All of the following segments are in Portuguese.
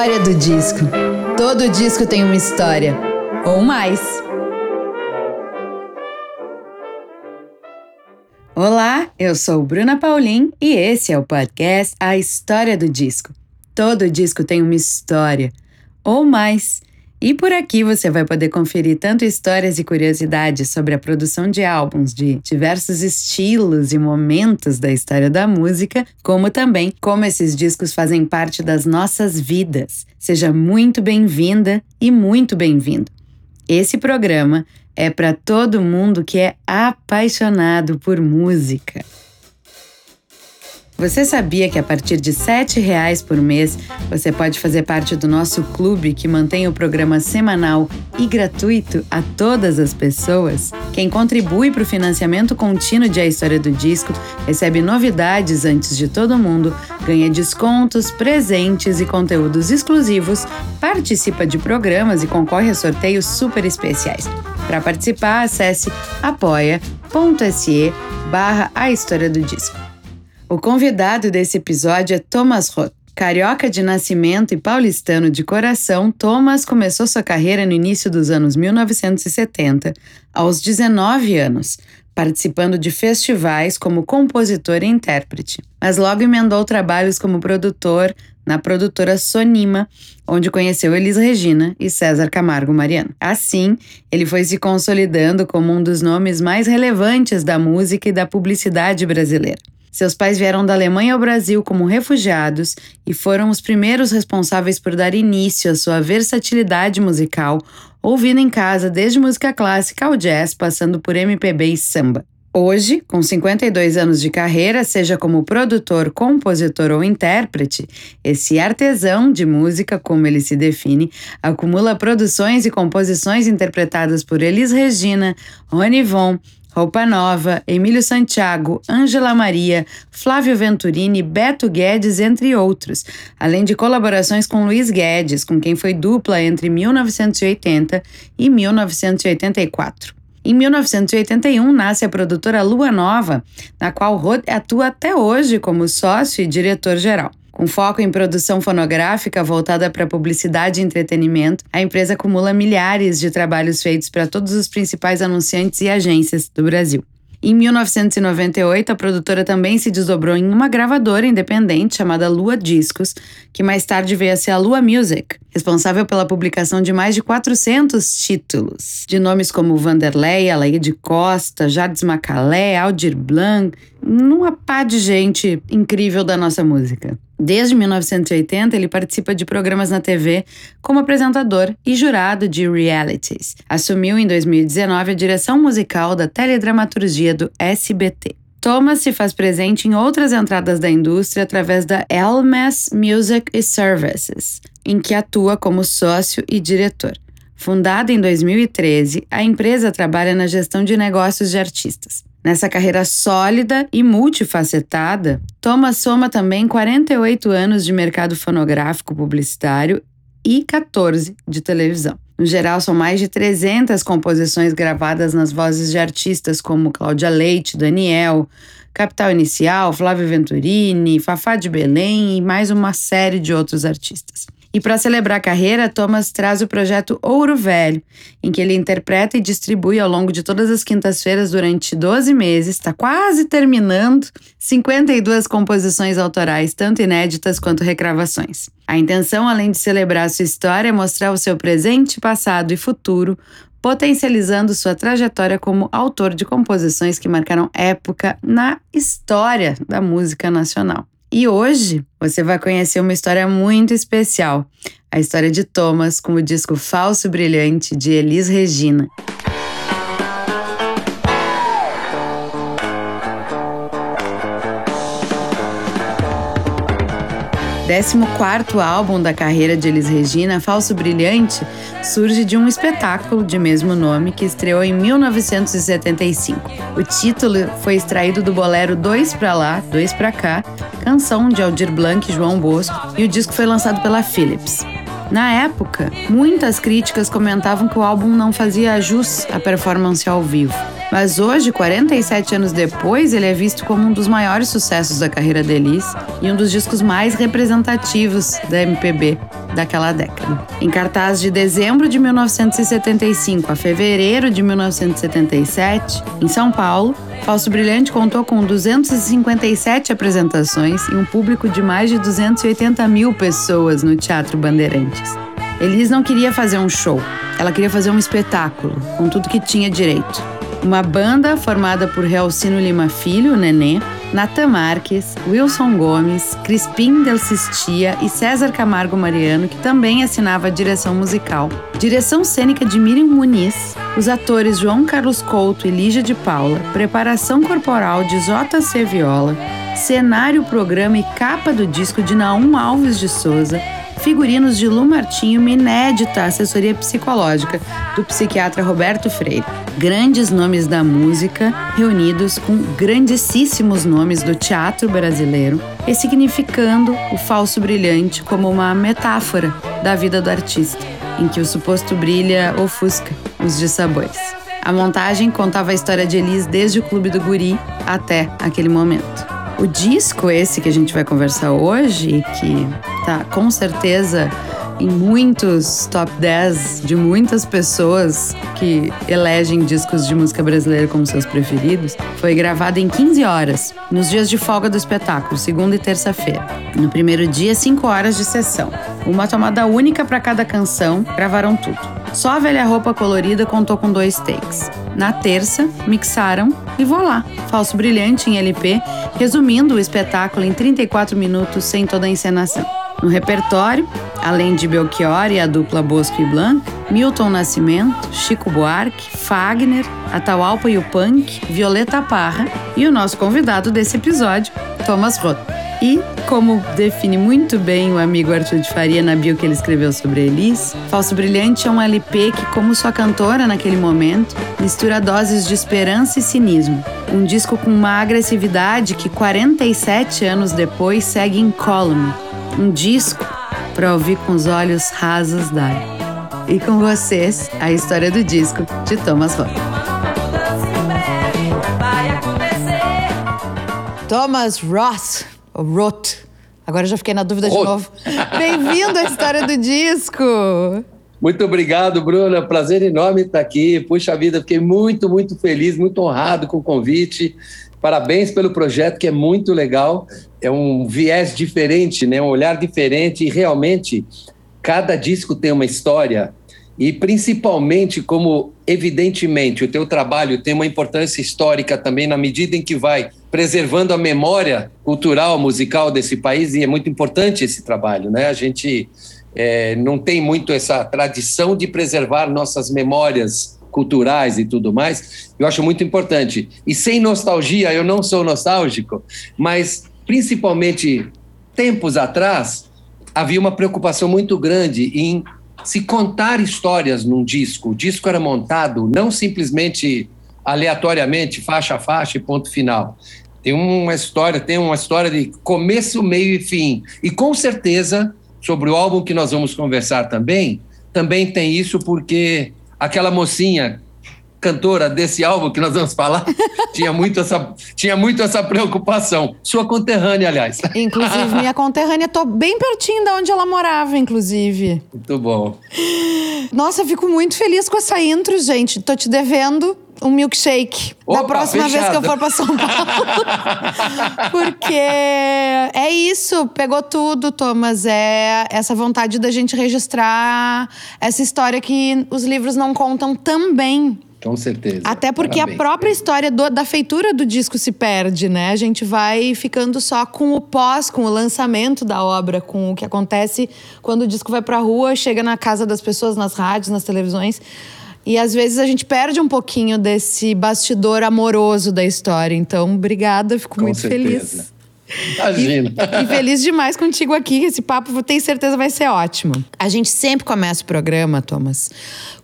História do disco. Todo disco tem uma história, ou mais. Olá, eu sou Bruna Paulin e esse é o podcast A História do Disco. Todo disco tem uma história, ou mais. E por aqui você vai poder conferir tanto histórias e curiosidades sobre a produção de álbuns de diversos estilos e momentos da história da música, como também como esses discos fazem parte das nossas vidas. Seja muito bem-vinda e muito bem-vindo. Esse programa é para todo mundo que é apaixonado por música. Você sabia que a partir de R$ 7,00 por mês você pode fazer parte do nosso clube que mantém o programa semanal e gratuito a todas as pessoas? Quem contribui para o financiamento contínuo de A História do Disco recebe novidades antes de todo mundo, ganha descontos, presentes e conteúdos exclusivos, participa de programas e concorre a sorteios super especiais. Para participar, acesse apoia.se barra A História do Disco. O convidado desse episódio é Thomas Roth. Carioca de nascimento e paulistano de coração, Thomas começou sua carreira no início dos anos 1970, aos 19 anos, participando de festivais como compositor e intérprete. Mas logo emendou trabalhos como produtor na produtora Sonima, onde conheceu Elis Regina e César Camargo Mariano. Assim, ele foi se consolidando como um dos nomes mais relevantes da música e da publicidade brasileira. Seus pais vieram da Alemanha ao Brasil como refugiados e foram os primeiros responsáveis por dar início à sua versatilidade musical, ouvindo em casa desde música clássica ao jazz, passando por MPB e samba. Hoje, com 52 anos de carreira, seja como produtor, compositor ou intérprete, esse artesão de música, como ele se define, acumula produções e composições interpretadas por Elis Regina, Rony Von, Roupa Nova, Emílio Santiago, Ângela Maria, Flávio Venturini, Beto Guedes, entre outros, além de colaborações com Luiz Guedes, com quem foi dupla entre 1980 e 1984. Em 1981 nasce a produtora Lua Nova, na qual Rod atua até hoje como sócio e diretor-geral. Com foco em produção fonográfica voltada para publicidade e entretenimento, a empresa acumula milhares de trabalhos feitos para todos os principais anunciantes e agências do Brasil. Em 1998, a produtora também se desdobrou em uma gravadora independente chamada Lua Discos, que mais tarde veio a ser a Lua Music, responsável pela publicação de mais de 400 títulos, de nomes como Vanderlei, Alaide Costa, Jardim Macalé, Aldir Blanc, uma pá de gente incrível da nossa música. Desde 1980, ele participa de programas na TV como apresentador e jurado de realities. Assumiu em 2019 a direção musical da teledramaturgia do SBT. Thomas se faz presente em outras entradas da indústria através da Elmas Music Services, em que atua como sócio e diretor. Fundada em 2013, a empresa trabalha na gestão de negócios de artistas. Nessa carreira sólida e multifacetada, Thomas soma também 48 anos de mercado fonográfico publicitário e 14 de televisão. No geral, são mais de 300 composições gravadas nas vozes de artistas como Cláudia Leite, Daniel, Capital Inicial, Flávio Venturini, Fafá de Belém e mais uma série de outros artistas. E para celebrar a carreira, Thomas traz o projeto Ouro Velho, em que ele interpreta e distribui ao longo de todas as quintas-feiras durante 12 meses, está quase terminando, 52 composições autorais, tanto inéditas quanto recravações. A intenção, além de celebrar sua história, é mostrar o seu presente, passado e futuro, potencializando sua trajetória como autor de composições que marcaram época na história da música nacional. E hoje você vai conhecer uma história muito especial, a história de Thomas com o disco Falso Brilhante de Elis Regina. 14 álbum da carreira de Elis Regina, Falso Brilhante, surge de um espetáculo de mesmo nome que estreou em 1975. O título foi extraído do bolero Dois Pra Lá, Dois Pra Cá, canção de Aldir Blanc e João Bosco, e o disco foi lançado pela Philips. Na época, muitas críticas comentavam que o álbum não fazia jus à performance ao vivo. Mas hoje, 47 anos depois, ele é visto como um dos maiores sucessos da carreira de Elis e um dos discos mais representativos da MPB daquela década. Em cartaz de dezembro de 1975 a fevereiro de 1977, em São Paulo, Falso Brilhante contou com 257 apresentações e um público de mais de 280 mil pessoas no Teatro Bandeirantes. Elis não queria fazer um show, ela queria fazer um espetáculo, com tudo que tinha direito. Uma banda formada por Realcino Lima Filho, Nenê, Natan Marques, Wilson Gomes, Crispim Del Sistia e César Camargo Mariano, que também assinava a direção musical. Direção cênica de Miriam Muniz, os atores João Carlos Couto e Lígia de Paula, preparação corporal de J.C. Viola, cenário, programa e capa do disco de Naum Alves de Souza, figurinos de Lu Martinho e uma inédita assessoria psicológica do psiquiatra Roberto Freire. Grandes nomes da música reunidos com grandíssimos nomes do teatro brasileiro, ressignificando o falso brilhante como uma metáfora da vida do artista, em que o suposto brilha ofusca os dissabores. A montagem contava a história de Elis desde o Clube do Guri até aquele momento. O disco esse que a gente vai conversar hoje, que tá com certeza em muitos top 10 de muitas pessoas que elegem discos de música brasileira como seus preferidos, foi gravado em 15 horas, nos dias de folga do espetáculo, segunda e terça-feira. No primeiro dia, 5 horas de sessão. Uma tomada única para cada canção, gravaram tudo. Só a velha roupa colorida contou com dois takes. Na terça, mixaram e voilá, falso brilhante em LP, resumindo o espetáculo em 34 minutos sem toda a encenação. No repertório, além de Belchior e a dupla Bosco e Blanc, Milton Nascimento, Chico Buarque, Fagner, Atahualpa e o Punk, Violeta Parra e o nosso convidado desse episódio, Thomas Roth. E, como define muito bem o amigo Arthur de Faria na bio que ele escreveu sobre Elis, Falso Brilhante é um LP que, como sua cantora naquele momento, mistura doses de esperança e cinismo. Um disco com uma agressividade que 47 anos depois segue incólume. Um disco para ouvir com os olhos rasos d'água. E com vocês, a história do disco de Thomas Roth. Thomas Roth o Roth. Agora já fiquei na dúvida Roth. de novo. Bem-vindo à história do disco. Muito obrigado, Bruna. Prazer enorme estar aqui. Puxa vida, fiquei muito, muito feliz, muito honrado com o convite. Parabéns pelo projeto, que é muito legal. É um viés diferente, né? um olhar diferente, e realmente cada disco tem uma história. E principalmente, como evidentemente o teu trabalho tem uma importância histórica também, na medida em que vai preservando a memória cultural, musical desse país, e é muito importante esse trabalho, né? A gente é, não tem muito essa tradição de preservar nossas memórias culturais e tudo mais, eu acho muito importante. E sem nostalgia, eu não sou nostálgico, mas principalmente tempos atrás, havia uma preocupação muito grande em se contar histórias num disco. O disco era montado não simplesmente aleatoriamente, faixa a faixa e ponto final. Tem uma história, tem uma história de começo, meio e fim. E com certeza, sobre o álbum que nós vamos conversar também, também tem isso porque aquela mocinha cantora desse álbum que nós vamos falar tinha muito essa tinha muito essa preocupação sua conterrânea aliás inclusive minha conterrânea tô bem pertinho da onde ela morava inclusive muito bom nossa fico muito feliz com essa intro gente tô te devendo um milkshake Opa, da próxima fechado. vez que eu for para São Paulo. Porque é isso, pegou tudo, Thomas. É essa vontade da gente registrar essa história que os livros não contam também. Com certeza. Até porque Parabéns. a própria história do, da feitura do disco se perde, né? A gente vai ficando só com o pós, com o lançamento da obra, com o que acontece quando o disco vai pra rua, chega na casa das pessoas, nas rádios, nas televisões. E às vezes a gente perde um pouquinho desse bastidor amoroso da história. Então, obrigada, fico Com muito certeza. feliz. Imagina. E, e, feliz demais contigo aqui. Esse papo, tenho certeza, vai ser ótimo. A gente sempre começa o programa, Thomas,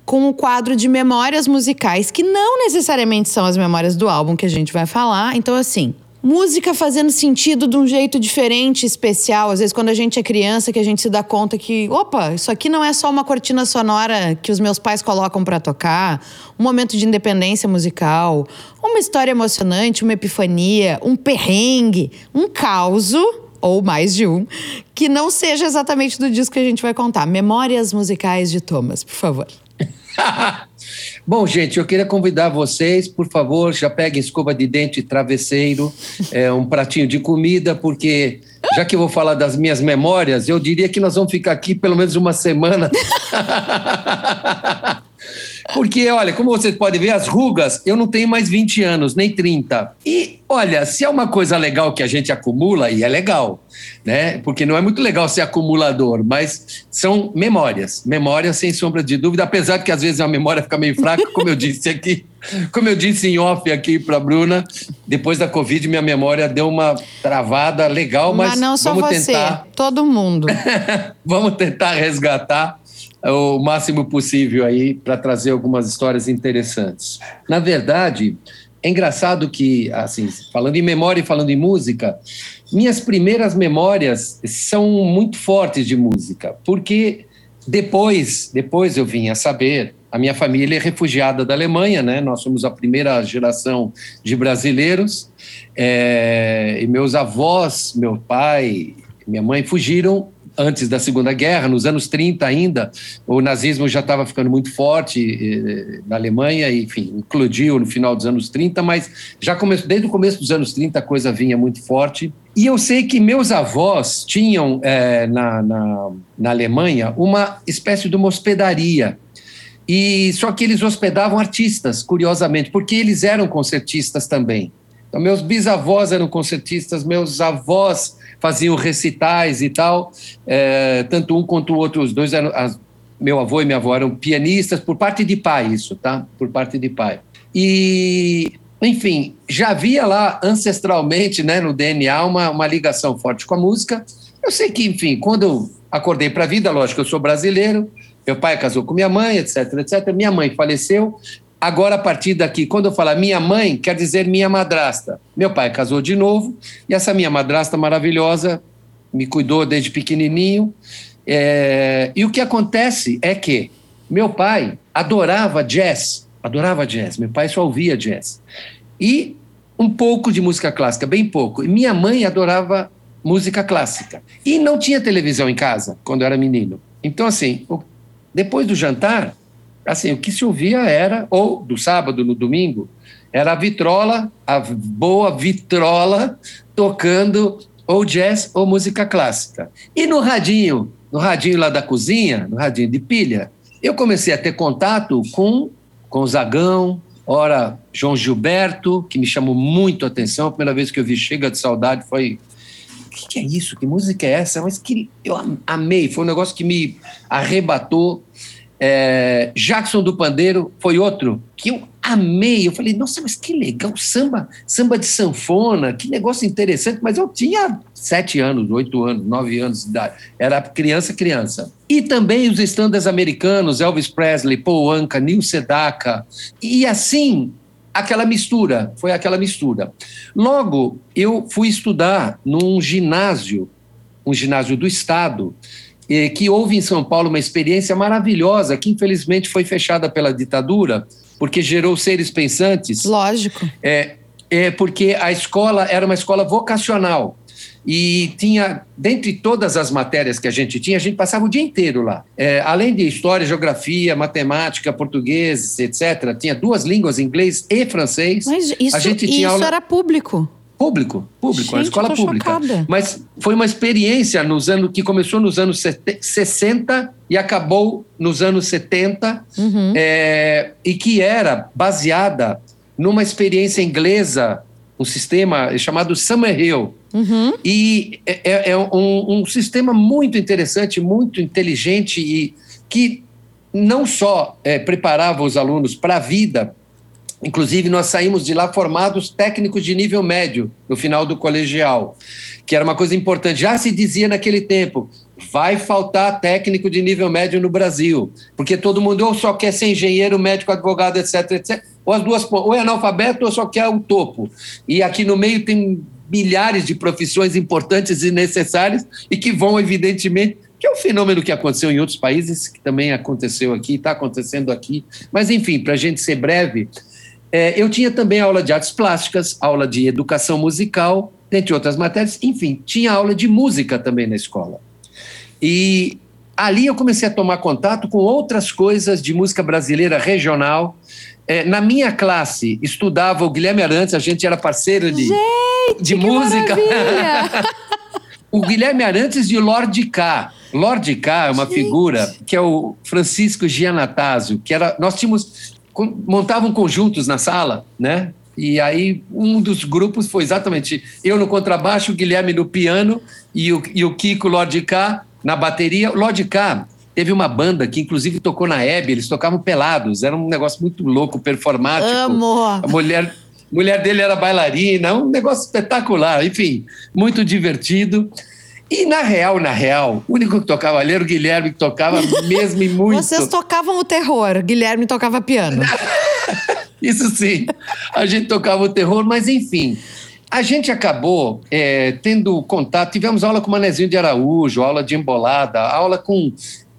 com um quadro de memórias musicais, que não necessariamente são as memórias do álbum que a gente vai falar. Então, assim, música fazendo sentido de um jeito diferente, especial. Às vezes, quando a gente é criança, que a gente se dá conta que, opa, isso aqui não é só uma cortina sonora que os meus pais colocam para tocar, um momento de independência musical, uma história emocionante, uma epifania, um perrengue, um caos ou mais de um, que não seja exatamente do disco que a gente vai contar. Memórias musicais de Thomas, por favor. Bom, gente, eu queria convidar vocês, por favor, já peguem escova de dente, travesseiro, é, um pratinho de comida, porque já que eu vou falar das minhas memórias, eu diria que nós vamos ficar aqui pelo menos uma semana. Porque, olha, como vocês podem ver, as rugas, eu não tenho mais 20 anos, nem 30. E, olha, se é uma coisa legal que a gente acumula, e é legal, né? Porque não é muito legal ser acumulador, mas são memórias. Memórias, sem sombra de dúvida, apesar de que às vezes a memória fica meio fraca, como eu disse aqui. Como eu disse em off aqui para Bruna, depois da Covid, minha memória deu uma travada legal, mas, mas não só vamos você, tentar. Todo mundo. vamos tentar resgatar o máximo possível aí para trazer algumas histórias interessantes. Na verdade, é engraçado que, assim, falando em memória e falando em música, minhas primeiras memórias são muito fortes de música, porque depois, depois eu vim a saber, a minha família é refugiada da Alemanha, né? Nós somos a primeira geração de brasileiros, é, e meus avós, meu pai, minha mãe fugiram antes da Segunda Guerra, nos anos 30 ainda, o nazismo já estava ficando muito forte eh, na Alemanha, enfim, eclodiu no final dos anos 30, mas já começou, desde o começo dos anos 30 a coisa vinha muito forte. E eu sei que meus avós tinham eh, na, na, na Alemanha uma espécie de uma hospedaria, e só que eles hospedavam artistas, curiosamente, porque eles eram concertistas também. Então, meus bisavós eram concertistas, meus avós faziam recitais e tal, é, tanto um quanto o outro, os dois eram, as, meu avô e minha avó eram pianistas, por parte de pai isso, tá? Por parte de pai. E, enfim, já havia lá ancestralmente, né, no DNA, uma, uma ligação forte com a música. Eu sei que, enfim, quando eu acordei para a vida, lógico, eu sou brasileiro, meu pai casou com minha mãe, etc, etc. Minha mãe faleceu, Agora, a partir daqui, quando eu falar minha mãe, quer dizer minha madrasta. Meu pai casou de novo e essa minha madrasta maravilhosa me cuidou desde pequenininho. É... E o que acontece é que meu pai adorava jazz, adorava jazz. Meu pai só ouvia jazz. E um pouco de música clássica, bem pouco. E minha mãe adorava música clássica. E não tinha televisão em casa quando eu era menino. Então, assim, depois do jantar, assim, o que se ouvia era, ou do sábado, no domingo, era a vitrola, a boa vitrola, tocando ou jazz ou música clássica. E no radinho, no radinho lá da cozinha, no radinho de pilha, eu comecei a ter contato com, o Zagão, ora João Gilberto, que me chamou muito a atenção. A primeira vez que eu vi Chega de Saudade foi. O que, que é isso? Que música é essa? Mas que eu amei, foi um negócio que me arrebatou. É, Jackson do Pandeiro foi outro que eu amei. Eu falei, nossa, mas que legal, samba, samba de sanfona, que negócio interessante. Mas eu tinha sete anos, oito anos, nove anos de idade. Era criança, criança. E também os estándares americanos, Elvis Presley, Paul Anka, Neil Sedaka. E assim, aquela mistura, foi aquela mistura. Logo, eu fui estudar num ginásio, um ginásio do Estado, que houve em São Paulo uma experiência maravilhosa, que infelizmente foi fechada pela ditadura, porque gerou seres pensantes. Lógico. É, é porque a escola era uma escola vocacional. E tinha, dentre todas as matérias que a gente tinha, a gente passava o dia inteiro lá. É, além de história, geografia, matemática, português, etc., tinha duas línguas, inglês e francês. Mas isso, a gente tinha isso aula... era público. Público, público, Gente, a escola pública. Chocada. Mas foi uma experiência nos anos que começou nos anos 60 e acabou nos anos 70, uhum. é, e que era baseada numa experiência inglesa, um sistema chamado Summerhill. Uhum. E é, é, é um, um sistema muito interessante, muito inteligente e que não só é, preparava os alunos para a vida, Inclusive, nós saímos de lá formados técnicos de nível médio no final do colegial, que era uma coisa importante. Já se dizia naquele tempo: vai faltar técnico de nível médio no Brasil, porque todo mundo ou só quer ser engenheiro, médico, advogado, etc, etc, ou as duas, ou é analfabeto ou só quer o topo. E aqui no meio tem milhares de profissões importantes e necessárias e que vão, evidentemente, que é um fenômeno que aconteceu em outros países, que também aconteceu aqui, está acontecendo aqui. Mas, enfim, para a gente ser breve, é, eu tinha também aula de artes plásticas, aula de educação musical, dentre outras matérias. Enfim, tinha aula de música também na escola. E ali eu comecei a tomar contato com outras coisas de música brasileira regional. É, na minha classe estudava o Guilherme Arantes, a gente era parceiro de, gente, de música. o Guilherme Arantes de Lorde K. Lorde K é uma gente. figura que é o Francisco Giannatasio, que era. Nós tínhamos. Montavam conjuntos na sala, né? E aí um dos grupos foi exatamente eu no contrabaixo, o Guilherme no piano e o, e o Kiko Lorde K na bateria. O Lorde K teve uma banda que inclusive tocou na Hebe, eles tocavam pelados, era um negócio muito louco, performático. Amo! A mulher, mulher dele era bailarina, um negócio espetacular, enfim, muito divertido. E na real, na real, o único que tocava ali era o Guilherme, que tocava mesmo e muito. Vocês tocavam o terror, Guilherme tocava piano. Isso sim, a gente tocava o terror, mas enfim. A gente acabou é, tendo contato, tivemos aula com o Manezinho de Araújo, aula de embolada, aula com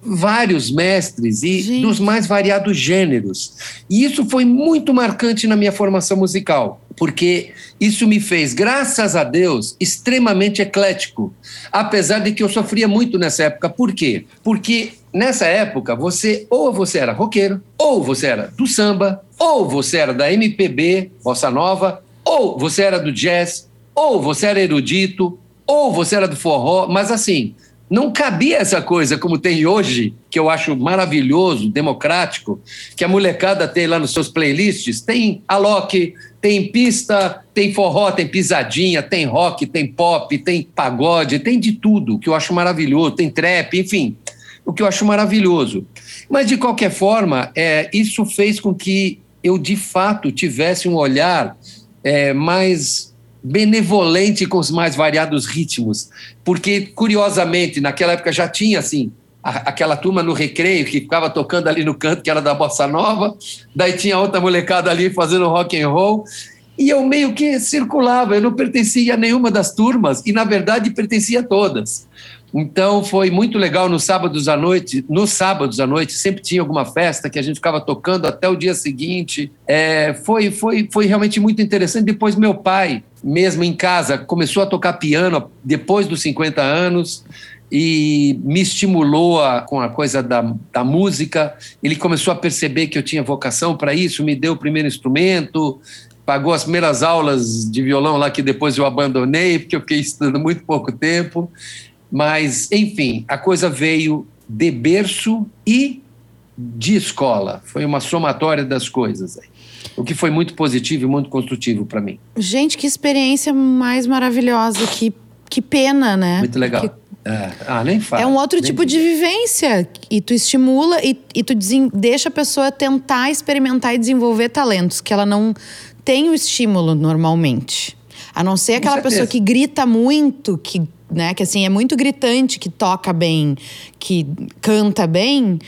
vários mestres e gente. dos mais variados gêneros. E isso foi muito marcante na minha formação musical, porque isso me fez, graças a Deus, extremamente eclético, apesar de que eu sofria muito nessa época. Por quê? Porque nessa época você ou você era roqueiro, ou você era do samba, ou você era da MPB, bossa nova, ou você era do jazz, ou você era erudito, ou você era do forró, mas assim, não cabia essa coisa como tem hoje, que eu acho maravilhoso, democrático, que a molecada tem lá nos seus playlists. Tem Alok, tem pista, tem forró, tem pisadinha, tem rock, tem pop, tem pagode, tem de tudo, que eu acho maravilhoso, tem trap, enfim, o que eu acho maravilhoso. Mas, de qualquer forma, é, isso fez com que eu, de fato, tivesse um olhar é, mais benevolente com os mais variados ritmos, porque curiosamente naquela época já tinha assim a, aquela turma no recreio que ficava tocando ali no canto que era da bossa nova, daí tinha outra molecada ali fazendo rock and roll. E eu meio que circulava, eu não pertencia a nenhuma das turmas e na verdade pertencia a todas. Então foi muito legal nos sábados à noite. Nos sábados à noite sempre tinha alguma festa que a gente ficava tocando até o dia seguinte. É, foi, foi, foi realmente muito interessante. Depois meu pai, mesmo em casa, começou a tocar piano depois dos 50 anos e me estimulou a, com a coisa da, da música. Ele começou a perceber que eu tinha vocação para isso, me deu o primeiro instrumento, pagou as primeiras aulas de violão lá que depois eu abandonei, porque eu fiquei estudando muito pouco tempo. Mas, enfim, a coisa veio de berço e de escola. Foi uma somatória das coisas aí. O que foi muito positivo e muito construtivo para mim. Gente, que experiência mais maravilhosa. Que, que pena, né? Muito legal. Que... É. Ah, nem fala. É um outro tipo de vivência. E tu estimula e, e tu deixa a pessoa tentar experimentar e desenvolver talentos que ela não tem o estímulo normalmente. A não ser aquela pessoa que grita muito, que né? Que assim é muito gritante, que toca bem, que canta bem.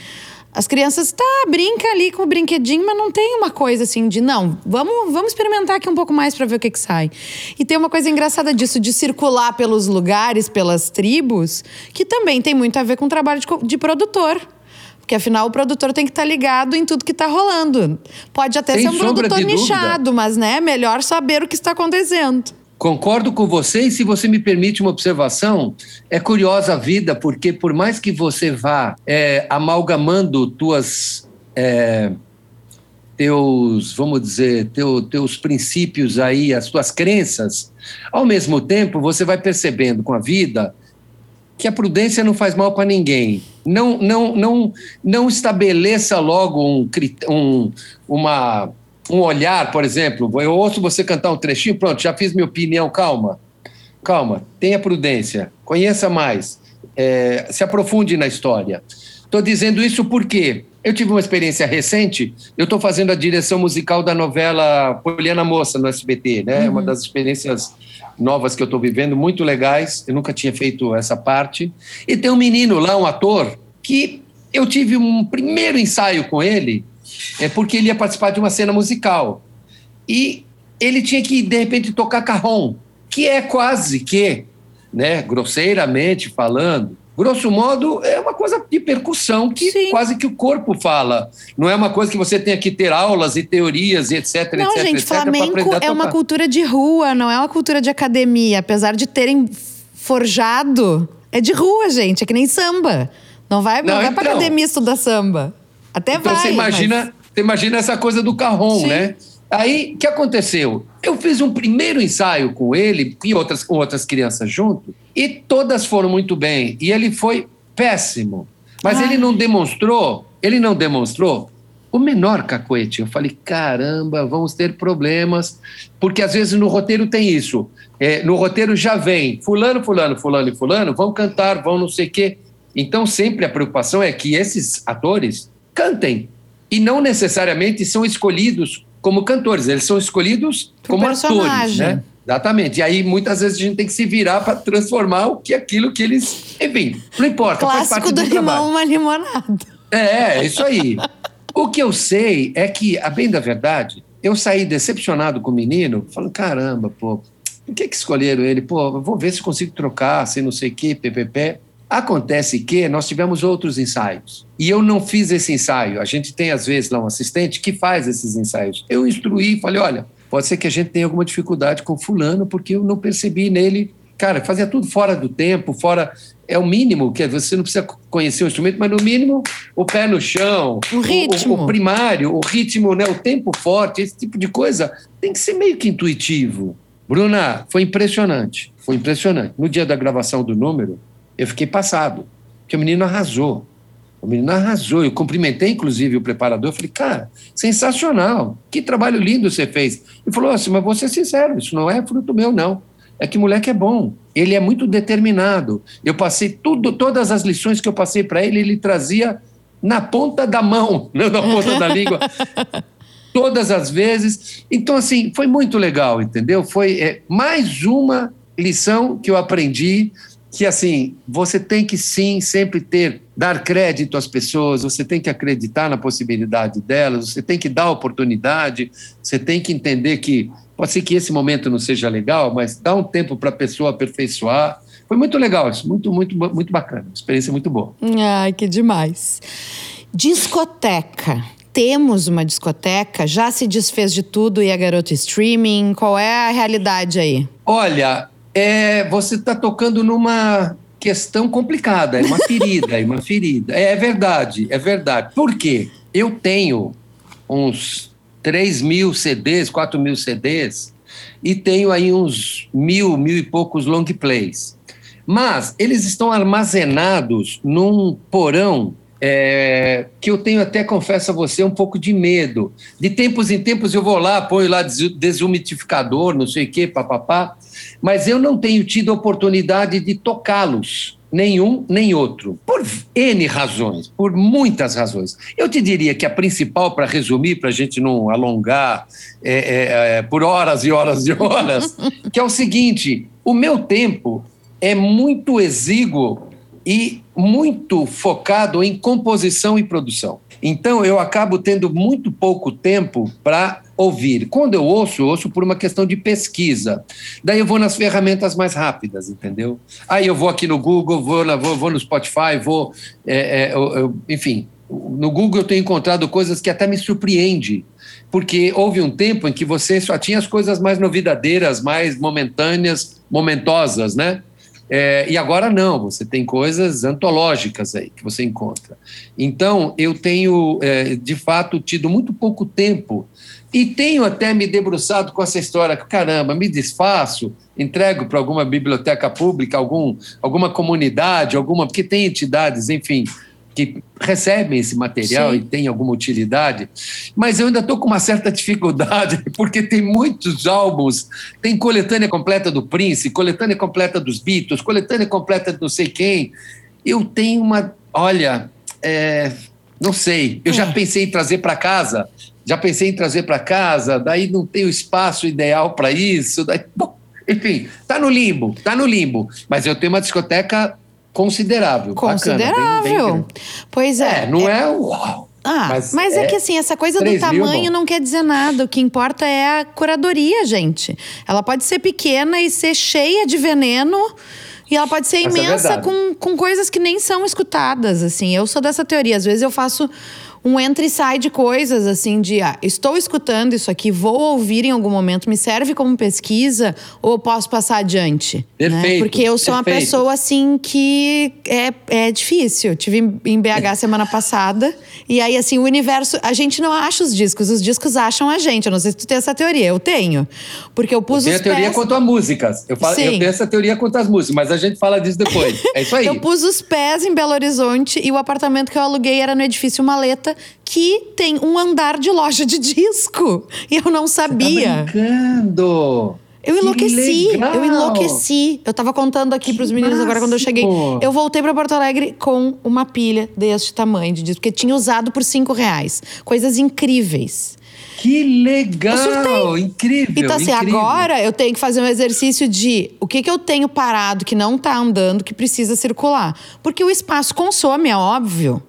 As crianças, tá, brinca ali com o brinquedinho, mas não tem uma coisa assim de não, vamos, vamos experimentar aqui um pouco mais para ver o que, que sai. E tem uma coisa engraçada disso, de circular pelos lugares, pelas tribos, que também tem muito a ver com o trabalho de, de produtor. Porque afinal o produtor tem que estar tá ligado em tudo que está rolando. Pode até Sem ser um produtor nichado, mas né, melhor saber o que está acontecendo. Concordo com você e se você me permite uma observação, é curiosa a vida porque por mais que você vá é, amalgamando tuas é, teus, vamos dizer, teu, teus princípios aí, as tuas crenças, ao mesmo tempo você vai percebendo com a vida que a prudência não faz mal para ninguém. Não, não, não, não estabeleça logo um, um, uma um olhar, por exemplo, eu ouço você cantar um trechinho, pronto, já fiz minha opinião, calma, calma, tenha prudência, conheça mais, é, se aprofunde na história. Estou dizendo isso porque eu tive uma experiência recente, eu estou fazendo a direção musical da novela Poliana Moça no SBT, né? Uhum. Uma das experiências novas que eu estou vivendo, muito legais, eu nunca tinha feito essa parte. E tem um menino lá, um ator, que eu tive um primeiro ensaio com ele, é porque ele ia participar de uma cena musical. E ele tinha que, de repente, tocar carrom. que é quase que, né, grosseiramente falando, grosso modo, é uma coisa de percussão que Sim. quase que o corpo fala. Não é uma coisa que você tenha que ter aulas e teorias e etc, não, etc, gente, etc. Flamenco é uma cultura de rua, não é uma cultura de academia. Apesar de terem forjado, é de rua, gente. É que nem samba. Não vai, não, não vai então, pra academia estudar samba. Até então vai. Você imagina, mas... você imagina essa coisa do carrom, Sim. né? Aí, o que aconteceu? Eu fiz um primeiro ensaio com ele e outras, com outras crianças junto, e todas foram muito bem. E ele foi péssimo. Mas ah. ele não demonstrou, ele não demonstrou o menor cacoete. Eu falei, caramba, vamos ter problemas, porque às vezes no roteiro tem isso. É, no roteiro já vem fulano, fulano, fulano e fulano, vão cantar, vão não sei o quê. Então sempre a preocupação é que esses atores cantem e não necessariamente são escolhidos como cantores, eles são escolhidos Pro como personagem. atores, né? Exatamente. E aí, muitas vezes, a gente tem que se virar para transformar o que aquilo que eles. Enfim, não importa. Clássico do, do limão, uma limonada. É, é, isso aí. o que eu sei é que, a bem da verdade, eu saí decepcionado com o menino, falando: caramba, pô, por que, que escolheram ele? Pô, vou ver se consigo trocar, se não sei o quê, ppp. Acontece que nós tivemos outros ensaios e eu não fiz esse ensaio. A gente tem, às vezes, lá um assistente que faz esses ensaios. Eu instruí, falei: olha, pode ser que a gente tenha alguma dificuldade com Fulano, porque eu não percebi nele. Cara, fazia tudo fora do tempo, fora. É o mínimo, que você não precisa conhecer o instrumento, mas no mínimo o pé no chão, o ritmo, o, o primário, o ritmo, né, o tempo forte, esse tipo de coisa tem que ser meio que intuitivo. Bruna, foi impressionante, foi impressionante. No dia da gravação do número, eu fiquei passado, porque o menino arrasou. O menino arrasou. Eu cumprimentei, inclusive, o preparador. Eu falei, cara, sensacional. Que trabalho lindo você fez. Ele falou assim, mas vou ser sincero, isso não é fruto meu, não. É que o moleque é bom. Ele é muito determinado. Eu passei tudo, todas as lições que eu passei para ele, ele trazia na ponta da mão, não na ponta da língua. Todas as vezes. Então, assim, foi muito legal, entendeu? Foi é, mais uma lição que eu aprendi que assim, você tem que sim sempre ter dar crédito às pessoas, você tem que acreditar na possibilidade delas, você tem que dar oportunidade, você tem que entender que pode ser que esse momento não seja legal, mas dá um tempo para a pessoa aperfeiçoar. Foi muito legal isso, muito muito muito bacana, experiência muito boa. Ai, que demais. Discoteca. Temos uma discoteca, já se desfez de tudo e a garota streaming. Qual é a realidade aí? Olha, é, você está tocando numa questão complicada, é uma ferida, é uma ferida. É, é verdade, é verdade. Por quê? Eu tenho uns 3 mil CDs, 4 mil CDs, e tenho aí uns mil, mil e poucos long plays. Mas eles estão armazenados num porão é, que eu tenho até, confesso a você, um pouco de medo. De tempos em tempos eu vou lá, ponho lá desumidificador, não sei o quê, papapá, mas eu não tenho tido oportunidade de tocá-los, nenhum nem outro, por N razões, por muitas razões. Eu te diria que a principal, para resumir, para a gente não alongar é, é, é, por horas e horas e horas, que é o seguinte: o meu tempo é muito exíguo e muito focado em composição e produção. Então eu acabo tendo muito pouco tempo para ouvir. Quando eu ouço, eu ouço por uma questão de pesquisa. Daí eu vou nas ferramentas mais rápidas, entendeu? Aí eu vou aqui no Google, vou, vou, vou no Spotify, vou. É, é, eu, eu, enfim, no Google eu tenho encontrado coisas que até me surpreende. Porque houve um tempo em que você só tinha as coisas mais novidadeiras, mais momentâneas, momentosas, né? É, e agora não, você tem coisas antológicas aí que você encontra. Então, eu tenho, é, de fato, tido muito pouco tempo e tenho até me debruçado com essa história, caramba, me desfaço, entrego para alguma biblioteca pública, algum, alguma comunidade, alguma, porque tem entidades, enfim, que recebem esse material Sim. e têm alguma utilidade, mas eu ainda estou com uma certa dificuldade, porque tem muitos álbuns, tem coletânea completa do Prince, coletânea completa dos Beatles, coletânea completa de não sei quem. Eu tenho uma. Olha, é, não sei, eu é. já pensei em trazer para casa, já pensei em trazer para casa, daí não tem o espaço ideal para isso, daí, bom, enfim, tá no limbo, tá no limbo. Mas eu tenho uma discoteca considerável. Considerável. Bacana, bem, bem pois é. é não é, é uau. Ah, mas, mas é, é, que assim, essa coisa do tamanho mil, não quer dizer nada. O que importa é a curadoria, gente. Ela pode ser pequena e ser cheia de veneno. E ela pode ser é imensa é com, com coisas que nem são escutadas, assim. Eu sou dessa teoria. Às vezes eu faço um entra e sai de coisas, assim, de ah, estou escutando isso aqui, vou ouvir em algum momento, me serve como pesquisa ou posso passar adiante? Né? Perfeito. Né? Porque eu sou perfeito. uma pessoa, assim, que é, é difícil. Eu tive em BH semana passada e aí, assim, o universo. A gente não acha os discos, os discos acham a gente. Eu não sei se tu tem essa teoria, eu tenho. Porque eu pus eu tenho a teoria pés... quanto a músicas. Eu, falo, eu tenho essa teoria quanto às músicas, mas a gente fala disso depois. É isso aí. eu pus os pés em Belo Horizonte e o apartamento que eu aluguei era no edifício Maleta que tem um andar de loja de disco. E eu não sabia. Você tá brincando! Eu enlouqueci, eu enlouqueci. Eu tava contando aqui para os meninos agora quando eu cheguei. Eu voltei para Porto Alegre com uma pilha deste tamanho de disco, porque tinha usado por cinco reais. Coisas incríveis. Que legal! Incrível! Então, assim, incrível. agora eu tenho que fazer um exercício de o que, que eu tenho parado que não tá andando, que precisa circular. Porque o espaço consome, é óbvio.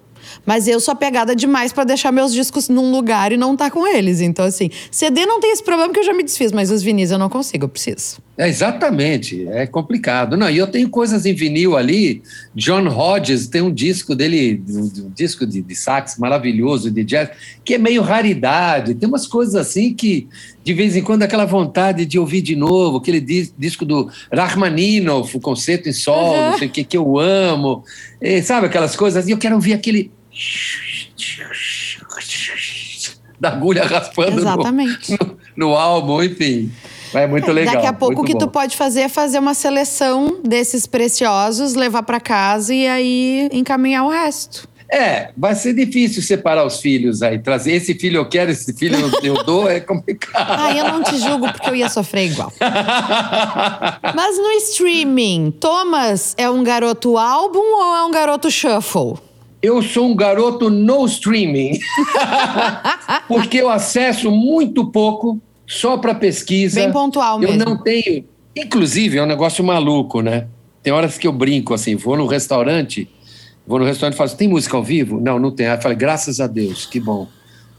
Mas eu sou apegada demais para deixar meus discos num lugar e não estar tá com eles. Então, assim, CD não tem esse problema que eu já me desfiz, mas os vinis eu não consigo, eu preciso. É, exatamente, é complicado. Não, e eu tenho coisas em vinil ali. John Hodges tem um disco dele, um, disco de, de sax maravilhoso, de jazz, que é meio raridade. Tem umas coisas assim que, de vez em quando, aquela vontade de ouvir de novo, aquele disco do Rachmaninoff, o concerto em sol, uhum. não sei o que, que eu amo. E, sabe aquelas coisas? E eu quero ouvir aquele da agulha raspando Exatamente. No, no, álbum, enfim. É muito é, legal. Daqui a pouco o que bom. tu pode fazer é fazer uma seleção desses preciosos, levar para casa e aí encaminhar o resto. É, vai ser difícil separar os filhos aí. Trazer esse filho eu quero, esse filho eu dou, é complicado. Ah, eu não te julgo porque eu ia sofrer igual. Mas no streaming, Thomas é um garoto álbum ou é um garoto shuffle? Eu sou um garoto no streaming. porque eu acesso muito pouco, só para pesquisa. Bem pontual mesmo. Eu não tenho. Inclusive, é um negócio maluco, né? Tem horas que eu brinco assim, vou no restaurante, vou no restaurante e falo, tem música ao vivo? Não, não tem. Aí eu falei, graças a Deus, que bom.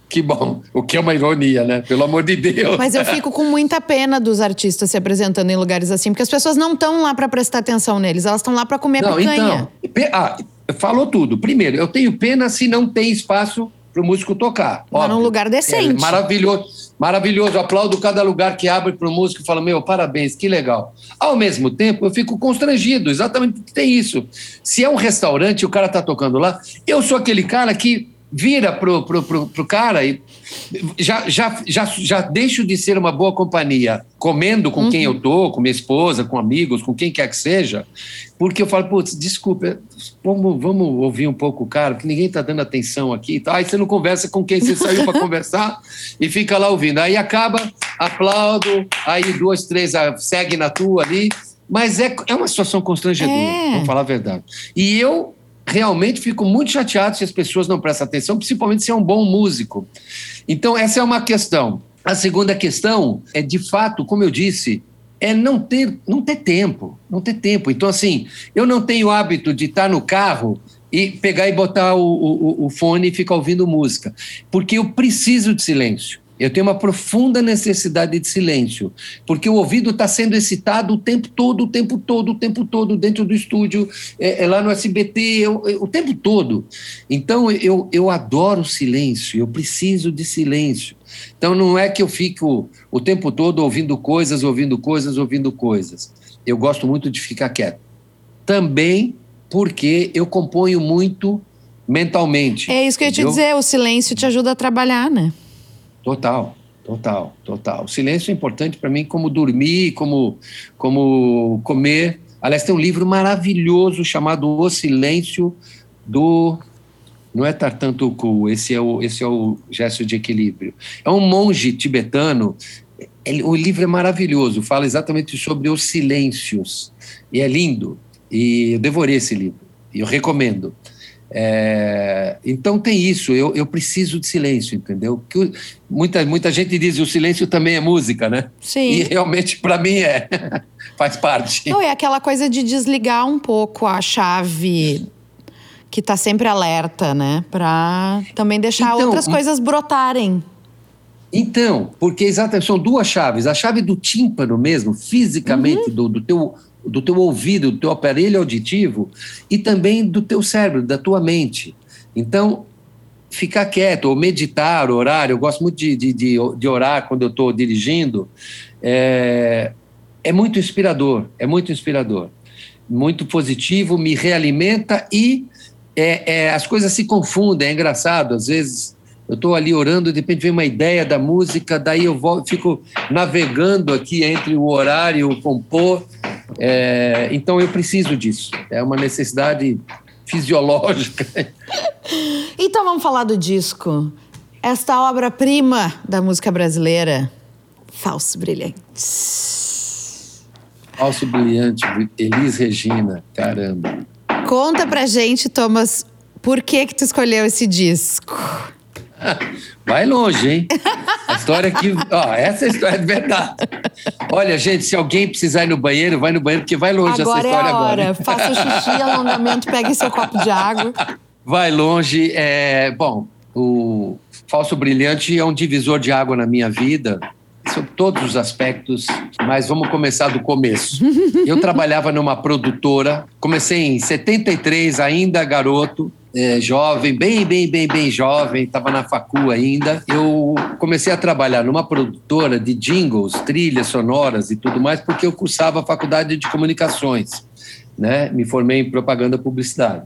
Que bom, o que é uma ironia, né? Pelo amor de Deus. Mas eu fico com muita pena dos artistas se apresentando em lugares assim, porque as pessoas não estão lá para prestar atenção neles, elas estão lá para comer não, picanha. Então, ah, falou tudo. Primeiro, eu tenho pena se não tem espaço para o músico tocar. Mas num lugar decente. É maravilhoso, maravilhoso. Aplaudo cada lugar que abre para o músico e falo, meu, parabéns, que legal. Ao mesmo tempo, eu fico constrangido, exatamente tem isso. Se é um restaurante e o cara está tocando lá, eu sou aquele cara que vira pro, pro, pro, pro cara e já, já, já, já deixo de ser uma boa companhia, comendo com uhum. quem eu tô, com minha esposa, com amigos, com quem quer que seja, porque eu falo, putz, desculpa, vamos, vamos ouvir um pouco o cara, que ninguém tá dando atenção aqui. Tá? Aí você não conversa com quem você saiu para conversar e fica lá ouvindo. Aí acaba, aplaudo, aí duas, três ah, segue na tua ali, mas é, é uma situação constrangedora, é. vamos falar a verdade. E eu realmente fico muito chateado se as pessoas não prestam atenção, principalmente se é um bom músico. Então, essa é uma questão. A segunda questão é, de fato, como eu disse, é não ter, não ter tempo, não ter tempo. Então, assim, eu não tenho hábito de estar no carro e pegar e botar o, o, o fone e ficar ouvindo música, porque eu preciso de silêncio. Eu tenho uma profunda necessidade de silêncio, porque o ouvido está sendo excitado o tempo todo, o tempo todo, o tempo todo, dentro do estúdio, é, é lá no SBT, eu, eu, o tempo todo. Então, eu, eu adoro silêncio, eu preciso de silêncio. Então, não é que eu fico o tempo todo ouvindo coisas, ouvindo coisas, ouvindo coisas. Eu gosto muito de ficar quieto. Também porque eu componho muito mentalmente. É isso que eu ia te dizer, o silêncio te ajuda a trabalhar, né? Total, total, total. O silêncio é importante para mim como dormir, como, como comer. Aliás, tem um livro maravilhoso chamado O Silêncio do não é Tartantuku, esse é o esse é o gesto de equilíbrio. É um monge tibetano. Ele, o livro é maravilhoso, fala exatamente sobre os silêncios e é lindo. E eu devorei esse livro e eu recomendo. É, então tem isso, eu, eu preciso de silêncio, entendeu? Que muita, muita gente diz o silêncio também é música, né? Sim. E realmente para mim é, faz parte. Não, é aquela coisa de desligar um pouco a chave que tá sempre alerta, né? Para também deixar então, outras coisas brotarem. Então, porque exatamente são duas chaves. A chave do tímpano mesmo, fisicamente, uhum. do, do, teu, do teu ouvido, do teu aparelho auditivo, e também do teu cérebro, da tua mente. Então, ficar quieto, ou meditar, orar, eu gosto muito de, de, de, de orar quando eu estou dirigindo, é, é muito inspirador, é muito inspirador. Muito positivo, me realimenta e é, é, as coisas se confundem, é engraçado, às vezes eu estou ali orando, de repente vem uma ideia da música, daí eu volto, fico navegando aqui entre o horário e o compor. É, então eu preciso disso. É uma necessidade fisiológica. Então vamos falar do disco. Esta obra-prima da música brasileira, Falso Brilhante. Falso Brilhante, Elis Regina, caramba. Conta pra gente, Thomas, por que que tu escolheu esse disco? Vai longe, hein? A história aqui, ó, essa é história de verdade. Olha, gente, se alguém precisar ir no banheiro, vai no banheiro, porque vai longe agora essa história é a hora. agora. Faça o xixi, alongamento, pegue seu copo de água. Vai longe. É, bom, o Falso Brilhante é um divisor de água na minha vida, sobre todos os aspectos, mas vamos começar do começo. Eu trabalhava numa produtora, comecei em 73, ainda garoto, é, jovem, bem, bem, bem, bem jovem, estava na facu ainda. Eu comecei a trabalhar numa produtora de jingles, trilhas sonoras e tudo mais, porque eu cursava a faculdade de comunicações, né? Me formei em propaganda e publicidade.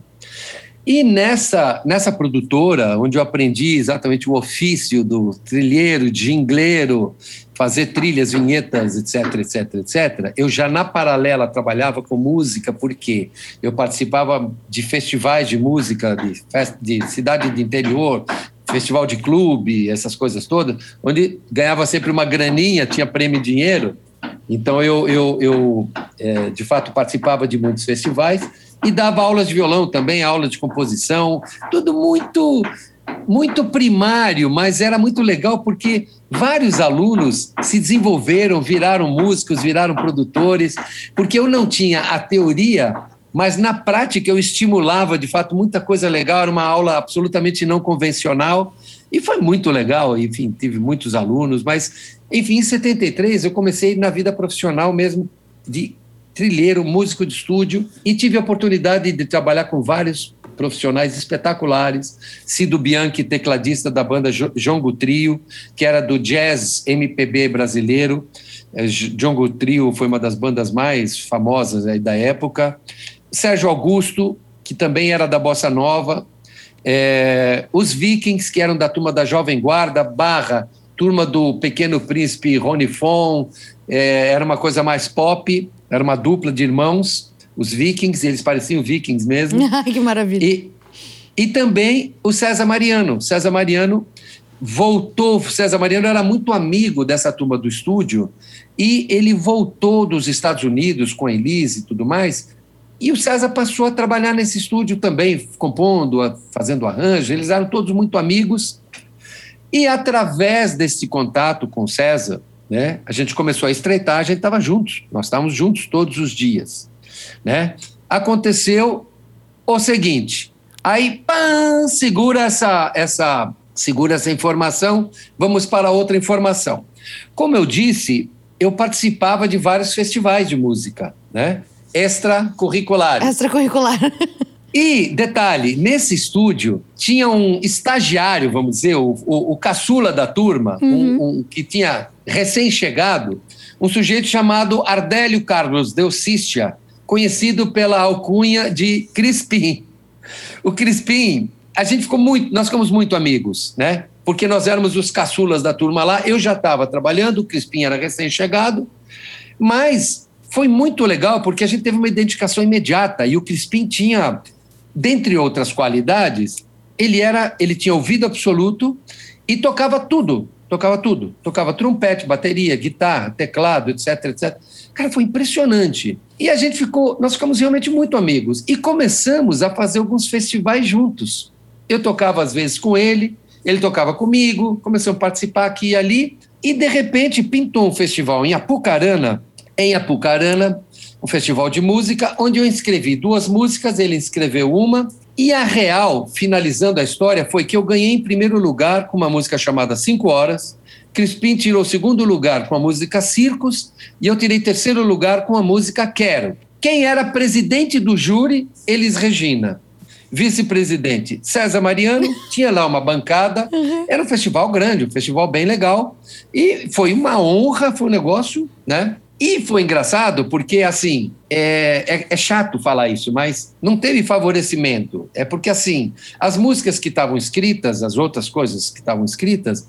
E nessa, nessa produtora, onde eu aprendi exatamente o ofício do trilheiro, jingleiro, fazer trilhas, vinhetas, etc, etc, etc, eu já na paralela trabalhava com música, porque eu participava de festivais de música, de, de cidade de interior, festival de clube, essas coisas todas, onde ganhava sempre uma graninha, tinha prêmio em dinheiro. Então eu, eu, eu é, de fato participava de muitos festivais e dava aulas de violão também, aula de composição, tudo muito muito primário, mas era muito legal porque vários alunos se desenvolveram, viraram músicos, viraram produtores, porque eu não tinha a teoria, mas na prática eu estimulava de fato muita coisa legal, era uma aula absolutamente não convencional e foi muito legal, enfim, tive muitos alunos, mas enfim, em 73 eu comecei na vida profissional mesmo de trilheiro, músico de estúdio e tive a oportunidade de trabalhar com vários profissionais espetaculares. Cido Bianchi, tecladista da banda Jongo Trio, que era do jazz MPB brasileiro. É, Jongo Trio foi uma das bandas mais famosas da época. Sérgio Augusto, que também era da Bossa Nova. É, os Vikings, que eram da turma da Jovem Guarda, barra turma do Pequeno Príncipe Rony Fon, é, era uma coisa mais pop, era uma dupla de irmãos os vikings, eles pareciam vikings mesmo. que maravilha. E, e também o César Mariano. César Mariano voltou, César Mariano era muito amigo dessa turma do estúdio e ele voltou dos Estados Unidos com a Elise e tudo mais. E o César passou a trabalhar nesse estúdio também, compondo, fazendo arranjo. Eles eram todos muito amigos. E através desse contato com o César, né, a gente começou a estreitar, a gente estava juntos, nós estávamos juntos todos os dias né? Aconteceu o seguinte, aí pam, segura essa essa segura essa informação, vamos para outra informação. Como eu disse, eu participava de vários festivais de música, né? Extracurriculares. Extracurricular. E, detalhe, nesse estúdio tinha um estagiário, vamos dizer, o, o, o caçula da turma, uhum. um, um, que tinha recém-chegado, um sujeito chamado Ardélio Carlos Delcistia, conhecido pela alcunha de Crispim. O Crispim, a gente ficou muito, nós ficamos muito amigos, né? Porque nós éramos os caçulas da turma lá. Eu já estava trabalhando, o Crispim era recém-chegado, mas foi muito legal porque a gente teve uma identificação imediata e o Crispim tinha, dentre outras qualidades, ele era, ele tinha ouvido absoluto e tocava tudo, tocava tudo, tocava trompete, bateria, guitarra, teclado, etc, etc. Cara, foi impressionante. E a gente ficou, nós ficamos realmente muito amigos e começamos a fazer alguns festivais juntos. Eu tocava às vezes com ele, ele tocava comigo, começamos a participar aqui e ali e de repente pintou um festival em Apucarana, em Apucarana, um festival de música onde eu inscrevi duas músicas, ele inscreveu uma E a real, finalizando a história, foi que eu ganhei em primeiro lugar com uma música chamada Cinco Horas, Crispim tirou segundo lugar com a música Circos e eu tirei terceiro lugar com a música Quero. Quem era presidente do júri? Elis Regina. Vice-presidente César Mariano, tinha lá uma bancada, uhum. era um festival grande, um festival bem legal, e foi uma honra, foi um negócio, né? E foi engraçado porque, assim, é, é, é, chato falar isso, mas não teve favorecimento. É porque, assim, as músicas que estavam escritas, as outras coisas que estavam escritas,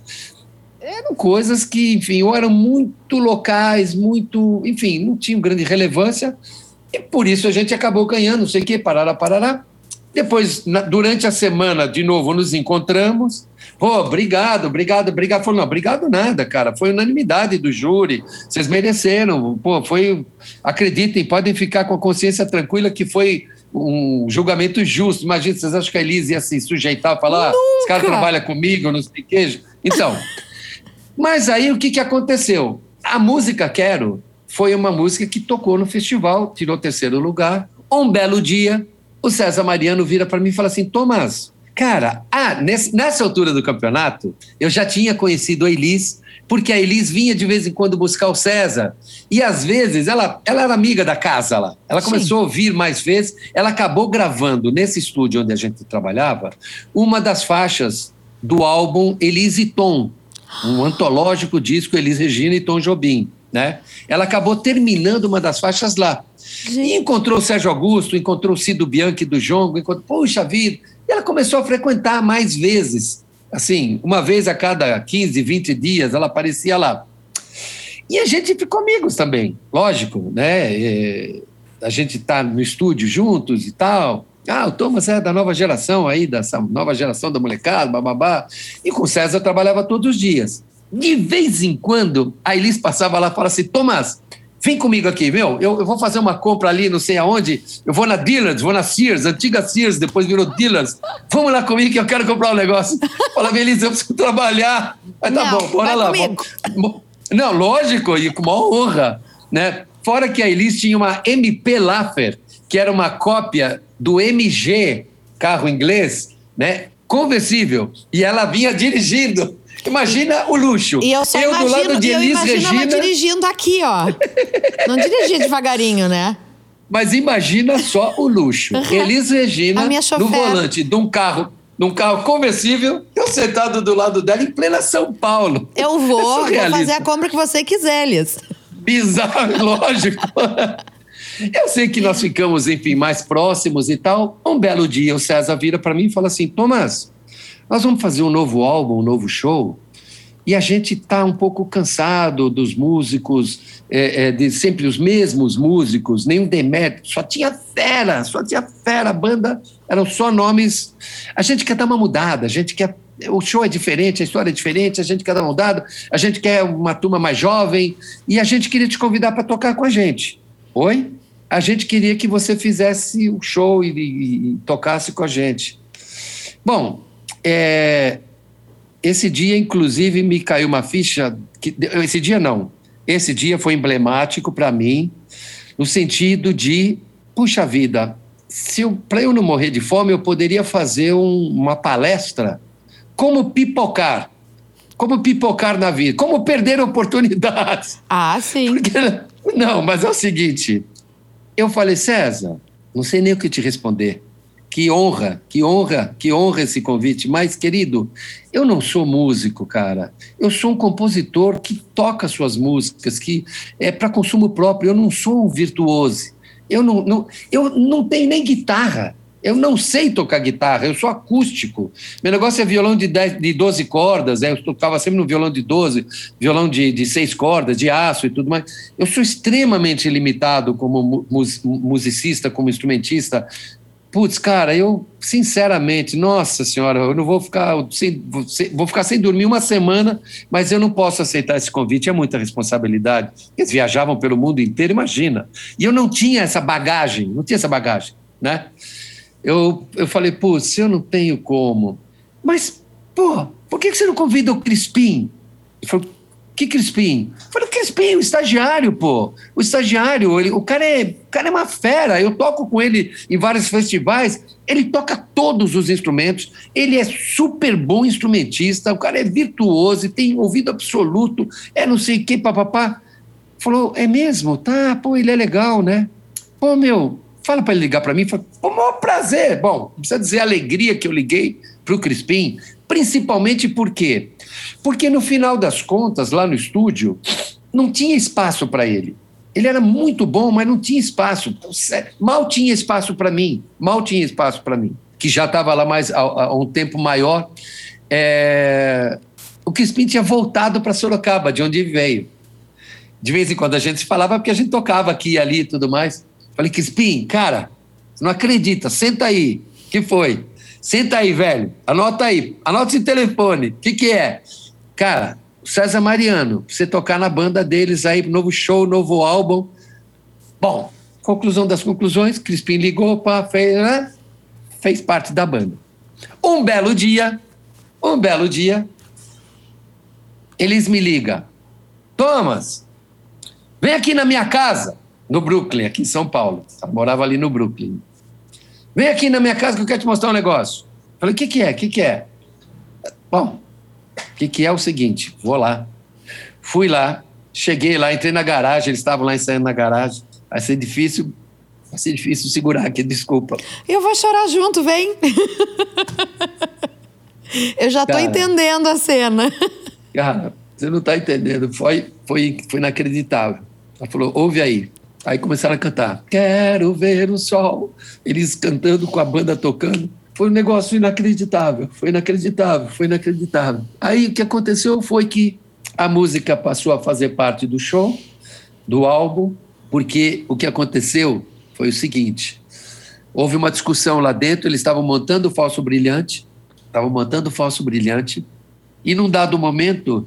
eram coisas que, enfim, ou eram muito locais, muito, enfim, não tinham grande relevância, e por isso a gente acabou ganhando, não sei o quê, parará, parará. Depois, na, durante a semana, de novo, nos encontramos. Oh, obrigado, obrigado, obrigado. Falou, não, obrigado nada, cara. Foi unanimidade do júri. Vocês mereceram. Pô, foi. Acreditem, podem ficar com a consciência tranquila que foi um julgamento justo. Imagina, vocês acham que a Elise ia se sujeitar falar, ah, esse cara trabalha comigo, não sei o queijo. Então. mas aí o que, que aconteceu? A música Quero foi uma música que tocou no festival, tirou terceiro lugar. Um belo dia, o César Mariano vira para mim e fala assim: Tomás, cara, ah, nesse, nessa altura do campeonato, eu já tinha conhecido a Elis, porque a Elis vinha de vez em quando buscar o César. E às vezes ela, ela era amiga da casa lá. Ela começou Sim. a ouvir mais vezes. Ela acabou gravando nesse estúdio onde a gente trabalhava uma das faixas do álbum Elis e Tom, um antológico disco Elis Regina e Tom Jobim. Né? Ela acabou terminando uma das faixas lá. E encontrou o Sérgio Augusto, encontrou o Cido Bianchi do Jongo, encontrou, puxa vida. E ela começou a frequentar mais vezes. Assim, uma vez a cada 15, 20 dias, ela aparecia lá. E a gente ficou amigos também, lógico, né? É, a gente está no estúdio juntos e tal. Ah, o Thomas é da nova geração aí, dessa nova geração da molecada, bababá. E com o César trabalhava todos os dias. De vez em quando, a Elis passava lá e falava assim: Thomas, Vem comigo aqui, meu. Eu, eu, vou fazer uma compra ali, não sei aonde. Eu vou na Dillard's, vou na Sears, antiga Sears, depois virou Dillard's. Vamos lá comigo que eu quero comprar um negócio. Fala, Melissa, eu preciso trabalhar. Mas tá não, bom, bora lá. Não, lógico, e com uma honra, né? Fora que a Elis tinha uma MP Laffer, que era uma cópia do MG, carro inglês, né? Conversível. E ela vinha dirigindo. Imagina o luxo. E eu só eu imagino, do lado de Elis eu Regina. dirigindo aqui, ó. Não dirigia devagarinho, né? Mas imagina só o luxo. Elis Regina no volante de um carro, num carro conversível, eu sentado do lado dela em plena São Paulo. Eu vou, é vou fazer a compra que você quiser, Elis. Bizarro, lógico. Eu sei que nós ficamos, enfim, mais próximos e tal. Um belo dia, o César vira para mim e fala assim: Tomás, nós vamos fazer um novo álbum, um novo show, e a gente está um pouco cansado dos músicos, é, é, de sempre os mesmos músicos, nenhum demérito, só tinha fera, só tinha fera, a banda eram só nomes. A gente quer dar uma mudada, a gente quer. O show é diferente, a história é diferente, a gente quer dar uma mudada, a gente quer uma turma mais jovem, e a gente queria te convidar para tocar com a gente. Oi? A gente queria que você fizesse o show e, e, e tocasse com a gente. Bom, é, esse dia, inclusive, me caiu uma ficha. Que, esse dia não. Esse dia foi emblemático para mim, no sentido de, puxa vida, se para eu não morrer de fome, eu poderia fazer um, uma palestra como pipocar. Como pipocar na vida, como perder oportunidades. Ah, sim. Porque, não, mas é o seguinte: eu falei, César, não sei nem o que te responder. Que honra, que honra, que honra esse convite. Mas, querido, eu não sou músico, cara. Eu sou um compositor que toca suas músicas, que é para consumo próprio. Eu não sou um virtuoso. Eu não, não, eu não tenho nem guitarra. Eu não sei tocar guitarra, eu sou acústico. Meu negócio é violão de, 10, de 12 cordas, né? eu tocava sempre no violão de 12, violão de, de 6 cordas, de aço e tudo mais. Eu sou extremamente limitado como musicista, como instrumentista. Putz, cara, eu, sinceramente, nossa senhora, eu não vou ficar sem, vou ficar sem dormir uma semana, mas eu não posso aceitar esse convite, é muita responsabilidade. Eles viajavam pelo mundo inteiro, imagina. E eu não tinha essa bagagem, não tinha essa bagagem, né? Eu, eu falei, putz, eu não tenho como. Mas, pô, por que você não convida o Crispim? Ele falou, Que Crispim? Falei, Crispim, o estagiário, pô. O estagiário, ele, o, cara é, o cara é uma fera. Eu toco com ele em vários festivais. Ele toca todos os instrumentos. Ele é super bom instrumentista. O cara é virtuoso, tem ouvido absoluto. É não sei o que, papapá. Falou, é mesmo? Tá, pô, ele é legal, né? Pô, meu, fala para ele ligar para mim. Fala, pô, maior prazer. Bom, não precisa dizer a alegria que eu liguei para o Crispim, principalmente por quê? Porque no final das contas, lá no estúdio, não tinha espaço para ele. Ele era muito bom, mas não tinha espaço. Mal tinha espaço para mim. Mal tinha espaço para mim. Que já estava lá mais há, um tempo maior. É... O Crispim tinha voltado para Sorocaba, de onde veio. De vez em quando a gente se falava porque a gente tocava aqui e ali e tudo mais. Falei, Crispim, cara, não acredita, senta aí. que foi? Senta aí, velho. Anota aí. Anota esse telefone. O que, que é? Cara, César Mariano, você tocar na banda deles aí, novo show, novo álbum. Bom, conclusão das conclusões, Crispim ligou, pá, fez, né? fez parte da banda. Um belo dia, um belo dia, eles me ligam. Thomas, vem aqui na minha casa, no Brooklyn, aqui em São Paulo. Eu morava ali no Brooklyn. Vem aqui na minha casa que eu quero te mostrar um negócio. Falei, o que, que é? O que, que é? Bom, o que, que é o seguinte? Vou lá. Fui lá, cheguei lá, entrei na garagem, eles estavam lá ensaiando na garagem. Vai ser difícil, vai ser difícil segurar aqui, desculpa. Eu vou chorar junto, vem. eu já estou entendendo a cena. Cara, você não está entendendo. Foi, foi, foi inacreditável. Ela falou: ouve aí. Aí começaram a cantar. Quero ver o sol. Eles cantando com a banda tocando. Foi um negócio inacreditável. Foi inacreditável. Foi inacreditável. Aí o que aconteceu foi que a música passou a fazer parte do show, do álbum, porque o que aconteceu foi o seguinte: houve uma discussão lá dentro. Eles estavam montando o falso brilhante, estavam montando o falso brilhante, e num dado momento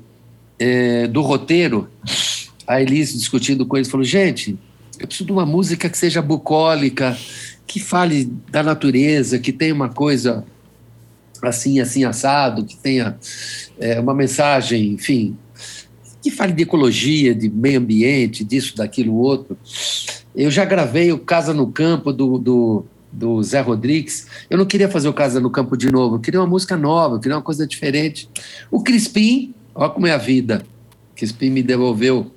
é, do roteiro, a Elise discutindo com eles falou: gente eu preciso de uma música que seja bucólica, que fale da natureza, que tenha uma coisa assim, assim, assado, que tenha é, uma mensagem, enfim, que fale de ecologia, de meio ambiente, disso, daquilo, outro. Eu já gravei o Casa no Campo do, do, do Zé Rodrigues. Eu não queria fazer o Casa no Campo de novo, eu queria uma música nova, eu queria uma coisa diferente. O Crispim, olha como é a vida. Crispim me devolveu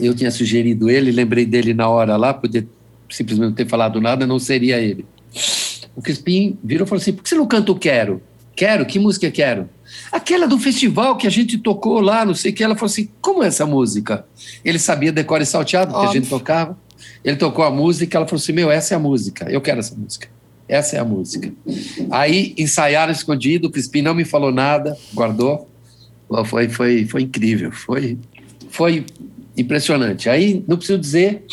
eu tinha sugerido ele, lembrei dele na hora lá, podia simplesmente não ter falado nada, não seria ele. O Crispim virou e falou assim: por que você não canta o Quero? Quero? Que música quero? Aquela do festival que a gente tocou lá, não sei o que. Ela falou assim: como é essa música? Ele sabia decore salteado, que a gente tocava. Ele tocou a música, ela falou assim: meu, essa é a música, eu quero essa música. Essa é a música. Aí ensaiaram escondido, o Crispim não me falou nada, guardou. Foi, foi, foi incrível, foi, foi impressionante. Aí, não preciso dizer,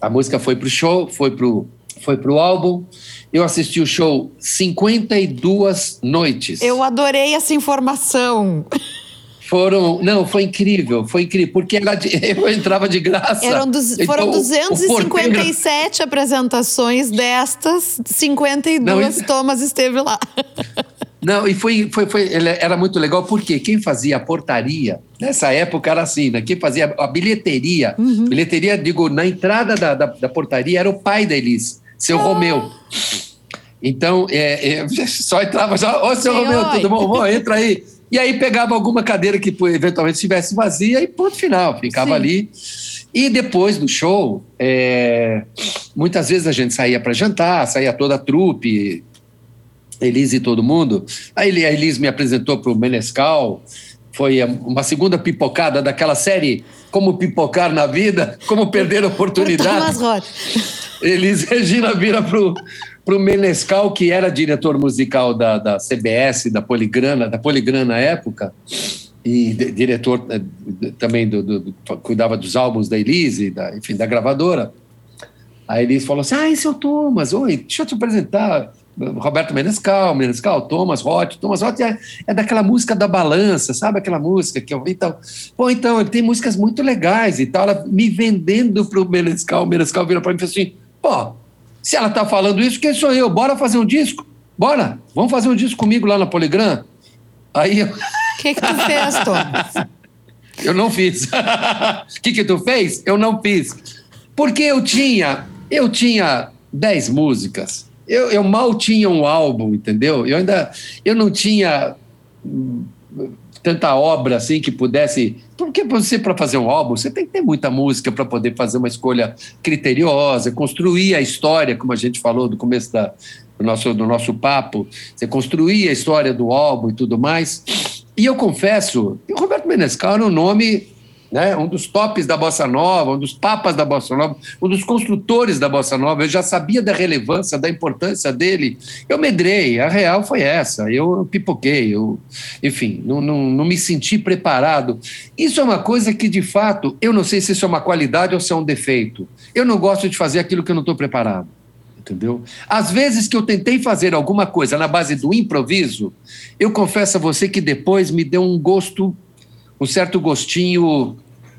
a música foi pro show, foi pro, foi pro álbum. Eu assisti o show 52 noites. Eu adorei essa informação. Foram. Não, foi incrível, foi incrível, porque era de, eu entrava de graça. Eram então, foram 257 apresentações destas, 52 não, Thomas esteve lá. Não, e foi, foi, foi, era muito legal porque quem fazia a portaria, nessa época era assim, né? Quem fazia a bilheteria, uhum. bilheteria, digo, na entrada da, da, da, portaria era o pai da Elis, seu ah. Romeu. Então, é, é, só entrava já, ô, seu Romeu, oi. tudo bom? entra aí. E aí pegava alguma cadeira que eventualmente estivesse vazia e ponto final, ficava Sim. ali. E depois do show, é, muitas vezes a gente saía para jantar, saía toda a trupe, Elise e todo mundo. Aí a Elise me apresentou para o Menescal, foi uma segunda pipocada daquela série Como Pipocar na Vida, Como Perder Oportunidade. Elise Regina vira para o Menescal, que era diretor musical da, da CBS, da Poligrana, da Poligrana na época, e de, diretor eh, também do, do, do, cuidava dos álbuns da Elise, da, enfim, da gravadora. A Elise falou assim: Ah, esse é o Thomas, oi, deixa eu te apresentar. Roberto Menescal, Menescal, Thomas Roth. Thomas Roth é, é, daquela música da balança, sabe aquela música que eu vi então. Pô, então, ele tem músicas muito legais e tal. Ela me vendendo para o Menescal, o Menescal virou para mim e falou assim: pô, se ela tá falando isso, quem sou eu? Bora fazer um disco? Bora, vamos fazer um disco comigo lá na Poligram? Aí O que, que tu fez, Thomas? Eu não fiz. O que, que tu fez? Eu não fiz. Porque eu tinha, eu tinha dez músicas. Eu, eu mal tinha um álbum, entendeu? Eu ainda eu não tinha hum, tanta obra assim que pudesse. Porque você, para fazer um álbum, você tem que ter muita música para poder fazer uma escolha criteriosa, construir a história, como a gente falou do começo da, do, nosso, do nosso papo, você construir a história do álbum e tudo mais. E eu confesso, o Roberto Menescal era um nome né? um dos tops da Bossa Nova, um dos papas da Bossa Nova, um dos construtores da Bossa Nova. Eu já sabia da relevância, da importância dele. Eu medrei, a real foi essa. Eu pipoquei, eu, enfim, não, não, não me senti preparado. Isso é uma coisa que, de fato, eu não sei se isso é uma qualidade ou se é um defeito. Eu não gosto de fazer aquilo que eu não estou preparado. Entendeu? Às vezes que eu tentei fazer alguma coisa na base do improviso, eu confesso a você que depois me deu um gosto um certo gostinho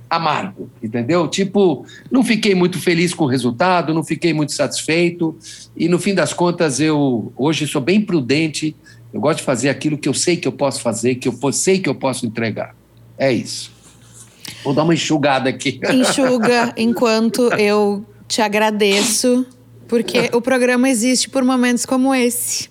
amargo, entendeu? Tipo, não fiquei muito feliz com o resultado, não fiquei muito satisfeito e no fim das contas eu hoje sou bem prudente, eu gosto de fazer aquilo que eu sei que eu posso fazer, que eu sei que eu posso entregar. É isso. Vou dar uma enxugada aqui. Enxuga enquanto eu te agradeço, porque o programa existe por momentos como esse.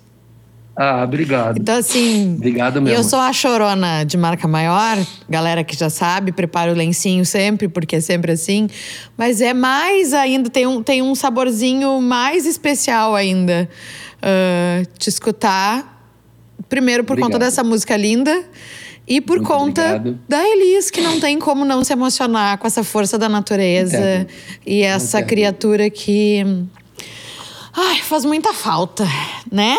Ah, obrigado. Então, assim. Obrigado mesmo. Eu sou a chorona de marca maior, galera que já sabe, preparo o lencinho sempre, porque é sempre assim. Mas é mais ainda, tem um, tem um saborzinho mais especial ainda. Uh, te escutar. Primeiro por obrigado. conta dessa música linda. E por Muito conta obrigado. da Elis, que não tem como não se emocionar com essa força da natureza Entendo. e essa Entendo. criatura que. Ai, faz muita falta, né?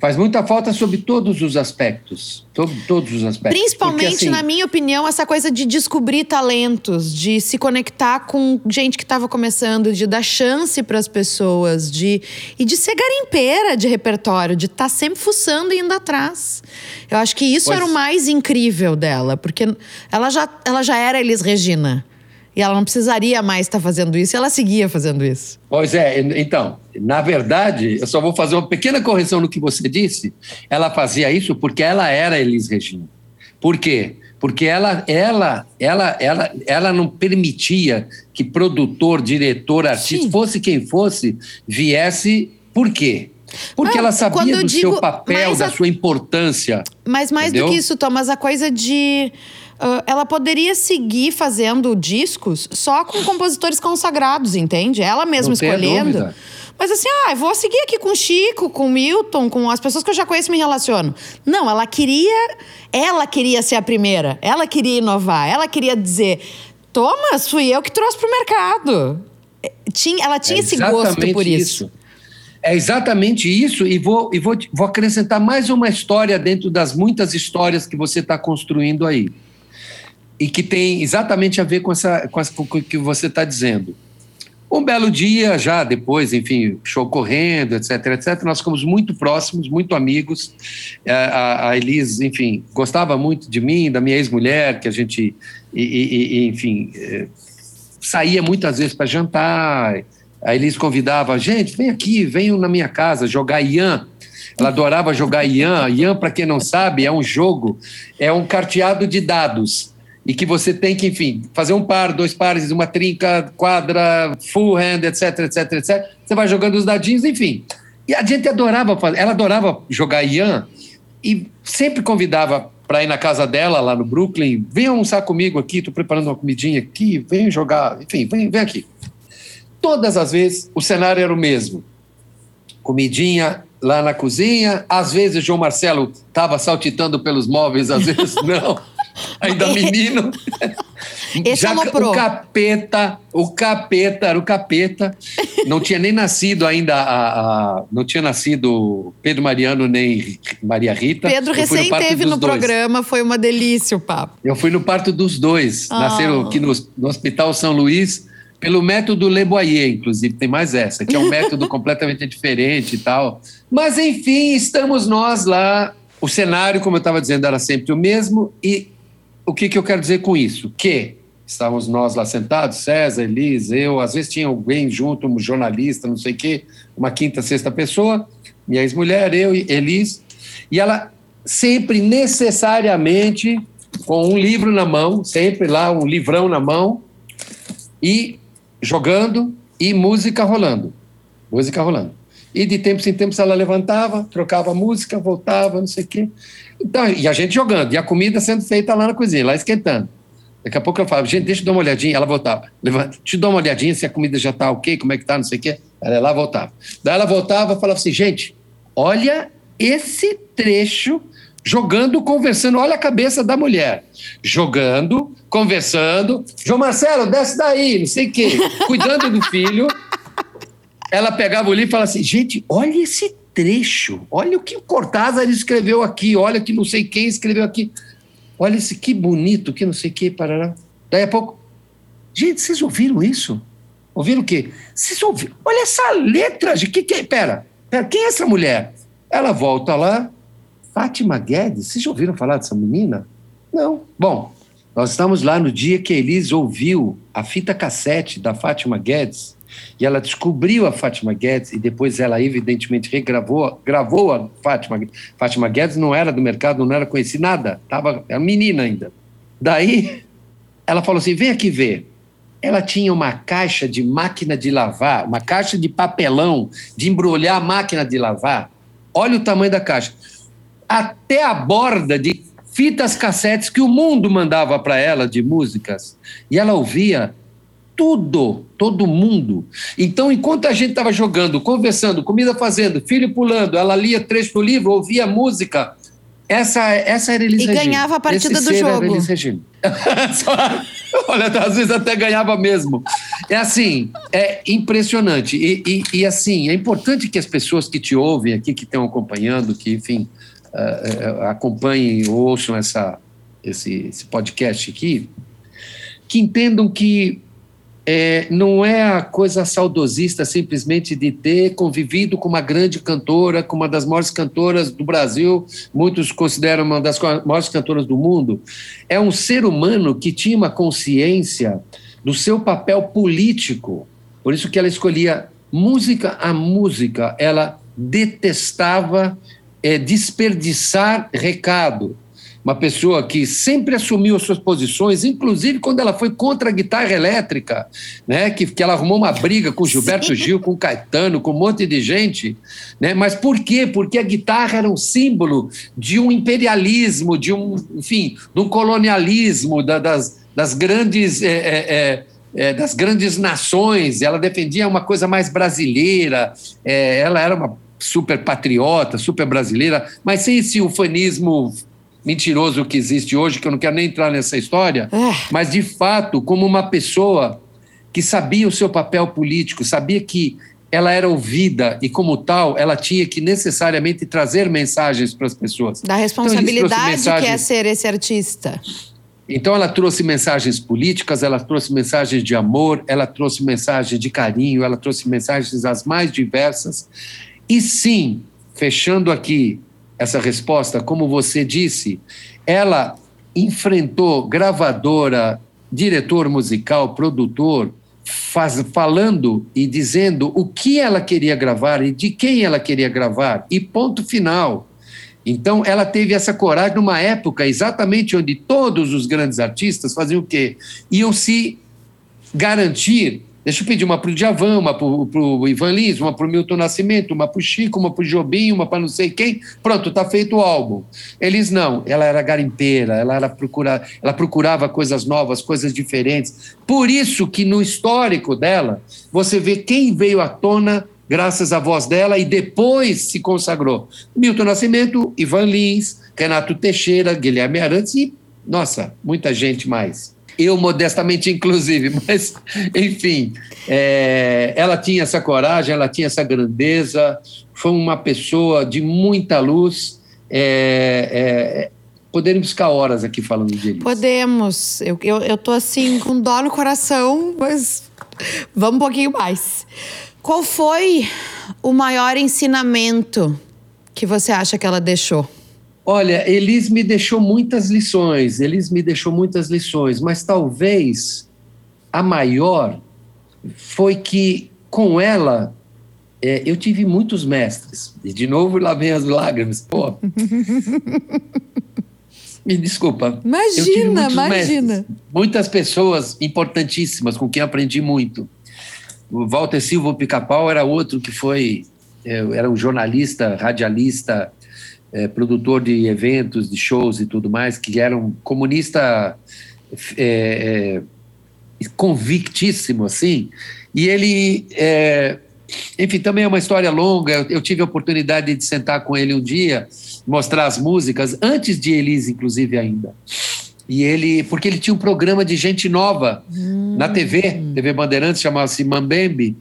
Faz muita falta sobre todos os aspectos. Todo, todos os aspectos. Principalmente, Porque, assim, na minha opinião, essa coisa de descobrir talentos, de se conectar com gente que estava começando, de dar chance para as pessoas, de e de ser garimpeira de repertório, de estar tá sempre fuçando e indo atrás. Eu acho que isso pois... era o mais incrível dela, porque ela já, ela já era Elis Regina. E ela não precisaria mais estar fazendo isso, e ela seguia fazendo isso. Pois é, então, na verdade, eu só vou fazer uma pequena correção no que você disse. Ela fazia isso porque ela era Elis Regina. Por quê? Porque ela, ela, ela, ela, ela não permitia que produtor, diretor, artista, Sim. fosse quem fosse, viesse. Por quê? Porque ela sabia do digo, seu papel, da a... sua importância. Mas mais entendeu? do que isso, Thomas, a coisa de Uh, ela poderia seguir fazendo discos só com compositores consagrados, entende? Ela mesma escolhendo. Mas assim, ah, vou seguir aqui com o Chico, com o Milton, com as pessoas que eu já conheço e me relaciono. Não, ela queria. Ela queria ser a primeira. Ela queria inovar. Ela queria dizer: Thomas, fui eu que trouxe para o mercado. É, tinha, ela tinha é esse gosto por isso. isso. É exatamente isso, e vou, e vou, vou acrescentar mais uma história dentro das muitas histórias que você está construindo aí e que tem exatamente a ver com, essa, com, com o que você está dizendo. Um belo dia, já depois, enfim, show correndo, etc, etc, nós ficamos muito próximos, muito amigos. É, a, a Elis, enfim, gostava muito de mim, da minha ex-mulher, que a gente, e, e, enfim, é, saía muitas vezes para jantar. A Elis convidava, gente, vem aqui, venham na minha casa jogar Ian. Ela adorava jogar Ian. Ian, para quem não sabe, é um jogo, é um carteado de dados e que você tem que, enfim, fazer um par, dois pares, uma trinca, quadra, full hand, etc, etc, etc. Você vai jogando os dadinhos, enfim. E a gente adorava, ela adorava jogar Ian e sempre convidava para ir na casa dela, lá no Brooklyn, vem almoçar comigo aqui, estou preparando uma comidinha aqui, vem jogar, enfim, vem, vem aqui. Todas as vezes o cenário era o mesmo. Comidinha lá na cozinha, às vezes o João Marcelo estava saltitando pelos móveis, às vezes não ainda menino. Esse Já, o capeta, o capeta, era o capeta. Não tinha nem nascido ainda a, a, não tinha nascido Pedro Mariano nem Maria Rita. Pedro recém teve no dois. programa, foi uma delícia o papo. Eu fui no parto dos dois. Oh. Nasceram aqui no, no Hospital São Luís pelo método Le Boyer, inclusive, tem mais essa, que é um método completamente diferente e tal. Mas, enfim, estamos nós lá. O cenário, como eu estava dizendo, era sempre o mesmo e o que, que eu quero dizer com isso? Que estávamos nós lá sentados, César, Elis, eu, às vezes tinha alguém junto, um jornalista, não sei o quê, uma quinta, sexta pessoa, minha ex-mulher, eu e Elis, e ela sempre necessariamente com um livro na mão, sempre lá, um livrão na mão, e jogando e música rolando. Música rolando. E de tempos em tempos ela levantava, trocava música, voltava, não sei o quê. Então, e a gente jogando, e a comida sendo feita lá na cozinha, lá esquentando. Daqui a pouco eu falava, gente, deixa eu dar uma olhadinha. Ela voltava, levanta, eu dar uma olhadinha se a comida já está ok, como é que tá, não sei o quê. Ela lá voltava. Daí ela voltava e falava assim, gente, olha esse trecho jogando, conversando. Olha a cabeça da mulher. Jogando, conversando. João Marcelo, desce daí, não sei o quê. Cuidando do filho. Ela pegava o livro e falava assim: gente, olha esse trecho. Olha o que o Cortázar escreveu aqui. Olha que não sei quem escreveu aqui. Olha esse que bonito, que não sei o quê. Parará. Daí a pouco. Gente, vocês ouviram isso? Ouviram o quê? Vocês ouviram? Olha essa letra. De que, que, pera, pera, quem é essa mulher? Ela volta lá, Fátima Guedes, vocês já ouviram falar dessa menina? Não. Bom, nós estamos lá no dia que a Elis ouviu a fita cassete da Fátima Guedes e ela descobriu a Fátima Guedes e depois ela evidentemente regravou, gravou a Fátima. Fátima Guedes não era do mercado, não era conhecida nada, tava era menina ainda. Daí ela falou assim: "Vem aqui ver". Ela tinha uma caixa de máquina de lavar, uma caixa de papelão de embrulhar a máquina de lavar. Olha o tamanho da caixa até a borda de fitas cassetes que o mundo mandava para ela de músicas. E ela ouvia tudo, todo mundo. Então, enquanto a gente estava jogando, conversando, comida fazendo, filho pulando, ela lia trecho do livro, ouvia música. Essa, essa era Elis E Regina. ganhava a partida Esse do jogo. Era Elis Regina. Olha, às vezes até ganhava mesmo. É assim, é impressionante. E, e, e, assim, é importante que as pessoas que te ouvem aqui, que estão acompanhando, que, enfim, uh, acompanhem ou ouçam essa, esse, esse podcast aqui, que entendam que é, não é a coisa saudosista simplesmente de ter convivido com uma grande cantora, com uma das maiores cantoras do Brasil, muitos consideram uma das maiores cantoras do mundo. É um ser humano que tinha uma consciência do seu papel político, por isso que ela escolhia música a música, ela detestava é, desperdiçar recado uma pessoa que sempre assumiu as suas posições, inclusive quando ela foi contra a guitarra elétrica, né? que, que ela arrumou uma briga com Gilberto Sim. Gil, com Caetano, com um monte de gente. Né? Mas por quê? Porque a guitarra era um símbolo de um imperialismo, de um, enfim, de um colonialismo da, das, das grandes. É, é, é, das grandes nações, ela defendia uma coisa mais brasileira, é, ela era uma super patriota, super brasileira, mas sem esse ufanismo mentiroso que existe hoje, que eu não quero nem entrar nessa história, é. mas de fato, como uma pessoa que sabia o seu papel político, sabia que ela era ouvida e, como tal, ela tinha que necessariamente trazer mensagens para as pessoas. Da responsabilidade então, que é ser esse artista. Então, ela trouxe mensagens políticas, ela trouxe mensagens de amor, ela trouxe mensagens de carinho, ela trouxe mensagens as mais diversas. E sim, fechando aqui essa resposta, como você disse, ela enfrentou gravadora, diretor musical, produtor, faz, falando e dizendo o que ela queria gravar e de quem ela queria gravar, e ponto final. Então, ela teve essa coragem numa época exatamente onde todos os grandes artistas faziam o quê? Iam se garantir Deixa eu pedir uma para o Djavan, uma para o Ivan Lins, uma para o Milton Nascimento, uma para o Chico, uma para o Jobim, uma para não sei quem. Pronto, está feito o álbum. Eles não, ela era garimpeira, ela, era procura, ela procurava coisas novas, coisas diferentes. Por isso que no histórico dela, você vê quem veio à tona graças à voz dela e depois se consagrou. Milton Nascimento, Ivan Lins, Renato Teixeira, Guilherme Arantes e, nossa, muita gente mais eu modestamente inclusive, mas enfim, é, ela tinha essa coragem, ela tinha essa grandeza, foi uma pessoa de muita luz. É, é, poderíamos ficar horas aqui falando de Elis. Podemos. Eu, eu, eu tô assim, com dó no coração, mas vamos um pouquinho mais. Qual foi o maior ensinamento que você acha que ela deixou? Olha, Elis me deixou muitas lições, Elis me deixou muitas lições, mas talvez a maior foi que com ela é, eu tive muitos mestres. E de novo lá vem as lágrimas. Pô. Me desculpa. Imagina, imagina. Mestres, muitas pessoas importantíssimas com quem aprendi muito. O Walter Silva Pica-Pau era outro que foi é, era um jornalista, radialista, é, produtor de eventos, de shows e tudo mais, que era um comunista é, é, convictíssimo, assim. E ele, é, enfim, também é uma história longa. Eu, eu, tive a oportunidade de sentar com ele um dia, mostrar as músicas, antes de Elise, inclusive, ainda. E ele, porque ele tinha um programa de gente nova hum. na TV, TV Bandeirantes, chamava-se Mambembe.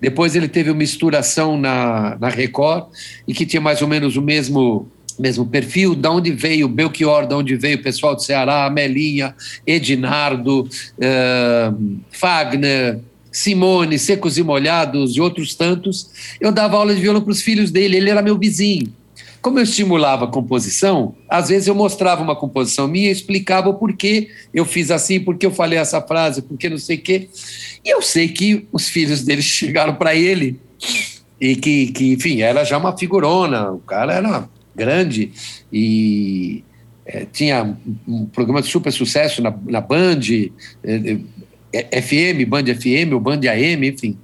Depois ele teve uma misturação na, na Record e que tinha mais ou menos o mesmo mesmo perfil, da onde veio Belchior, da onde veio o pessoal do Ceará, Melinha, Edinardo, uh, Fagner, Simone, Secos e Molhados e outros tantos. Eu dava aula de violão para os filhos dele, ele era meu vizinho. Como eu estimulava a composição, às vezes eu mostrava uma composição minha e explicava o porquê eu fiz assim, porque eu falei essa frase, porque não sei o quê. E eu sei que os filhos dele chegaram para ele e que, que, enfim, era já uma figurona, o cara era grande e é, tinha um programa de super sucesso na, na Band, é, é, FM, Band FM ou Band AM, enfim.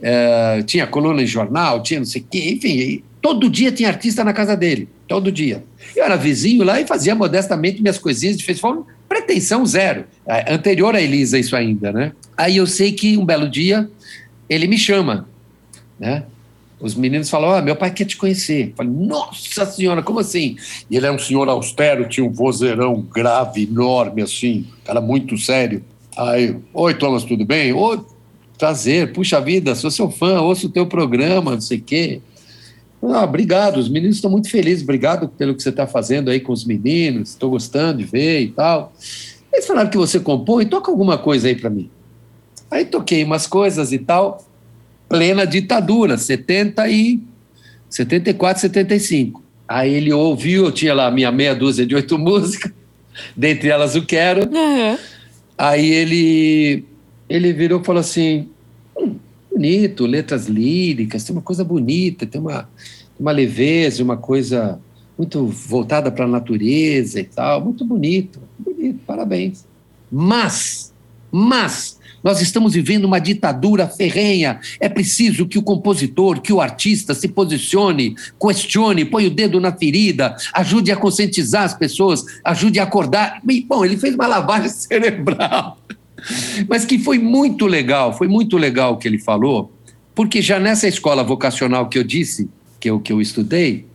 É, tinha coluna em jornal, tinha não sei o quê, enfim, Todo dia tinha artista na casa dele, todo dia. Eu era vizinho lá e fazia modestamente minhas coisinhas de festival, pretensão zero. É, anterior a Elisa, isso ainda, né? Aí eu sei que um belo dia ele me chama, né? Os meninos falam: ah, meu pai quer te conhecer. Eu falei: Nossa Senhora, como assim? E ele é um senhor austero, tinha um vozeirão grave, enorme, assim, cara muito sério. Aí, oi, Thomas, tudo bem? Oi, prazer, puxa vida, sou seu fã, ouço o teu programa, não sei o quê. Ah, obrigado, os meninos estão muito felizes, obrigado pelo que você está fazendo aí com os meninos, estou gostando de ver e tal. Eles falaram que você compõe, toca alguma coisa aí para mim. Aí toquei umas coisas e tal, plena ditadura, 70 e 74, 75. Aí ele ouviu, eu tinha lá minha meia dúzia de oito músicas, dentre elas o Quero. Uhum. Aí ele, ele virou e falou assim: bonito, letras líricas, tem uma coisa bonita, tem uma, uma leveza, uma coisa muito voltada para a natureza e tal, muito bonito, bonito, parabéns. Mas, mas, nós estamos vivendo uma ditadura ferrenha. É preciso que o compositor, que o artista se posicione, questione, põe o dedo na ferida, ajude a conscientizar as pessoas, ajude a acordar. bom, ele fez uma lavagem cerebral. Mas que foi muito legal, foi muito legal o que ele falou, porque já nessa escola vocacional que eu disse, que eu, que eu estudei,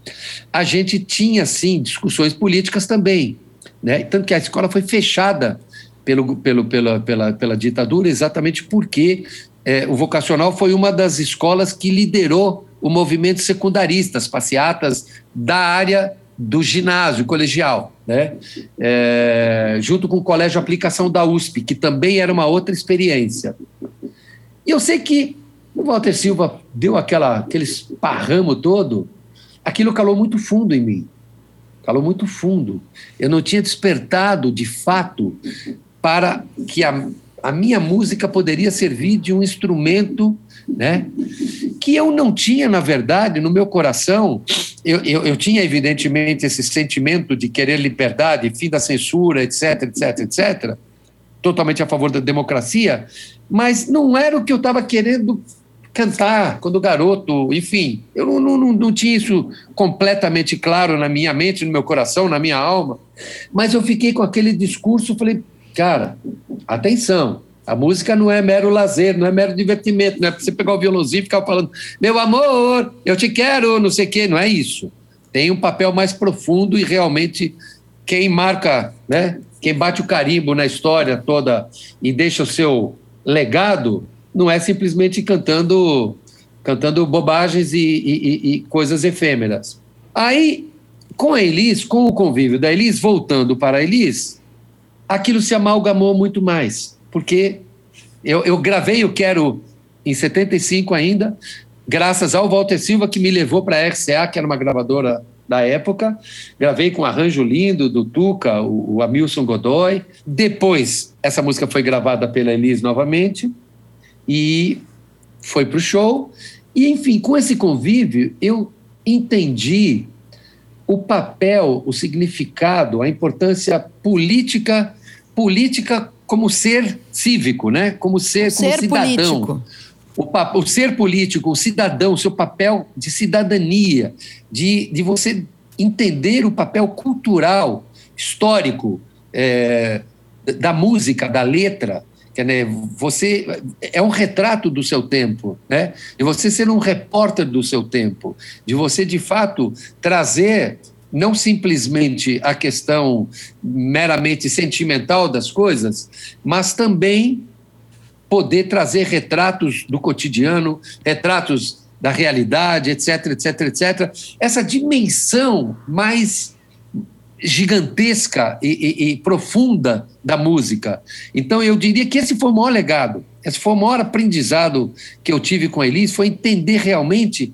a gente tinha, sim, discussões políticas também. Né? Tanto que a escola foi fechada pelo, pelo, pela, pela, pela ditadura exatamente porque é, o vocacional foi uma das escolas que liderou o movimento secundarista, as passeatas da área do ginásio colegial, né? É, junto com o Colégio Aplicação da USP, que também era uma outra experiência. E eu sei que o Walter Silva deu aquela, aquele esparramo todo, aquilo calou muito fundo em mim. Calou muito fundo. Eu não tinha despertado, de fato, para que a, a minha música poderia servir de um instrumento né? que eu não tinha, na verdade, no meu coração. Eu, eu, eu, tinha, evidentemente, esse sentimento de querer liberdade, fim da censura, etc, etc, etc, totalmente a favor da democracia, mas não era o que eu estava querendo cantar quando garoto, enfim, eu não, não, não tinha isso completamente claro na minha mente, no meu coração, na minha alma, mas eu fiquei com aquele discurso, falei, cara, atenção, a música não é mero lazer, não é mero divertimento, não é para você pegar o violãozinho e ficar falando, meu amor, eu te quero, não sei o quê, não é isso. Tem um papel mais profundo e realmente quem marca, né, quem bate o carimbo na história toda e deixa o seu legado, não é simplesmente cantando cantando bobagens e, e, e coisas efêmeras. Aí, com a Elis, com o convívio da Elis, voltando para a Elis, aquilo se amalgamou muito mais porque eu, eu gravei o Quero em 75 ainda, graças ao Walter Silva, que me levou para a RCA, que era uma gravadora da época. Gravei com arranjo lindo do Tuca, o, o Amilson Godoy. Depois, essa música foi gravada pela Elis novamente e foi para o show. E, enfim, com esse convívio, eu entendi o papel, o significado, a importância política, política como ser cívico, né? Como ser, como ser cidadão. Político. O, o, ser político, o cidadão, o seu papel de cidadania, de, de você entender o papel cultural, histórico é, da música, da letra, você é um retrato do seu tempo, né? De você ser um repórter do seu tempo, de você de fato trazer não simplesmente a questão meramente sentimental das coisas, mas também poder trazer retratos do cotidiano, retratos da realidade, etc, etc, etc. Essa dimensão mais gigantesca e, e, e, profunda da música. Então, eu diria que esse foi o maior legado, esse foi o maior aprendizado que eu tive com a Elis, foi entender realmente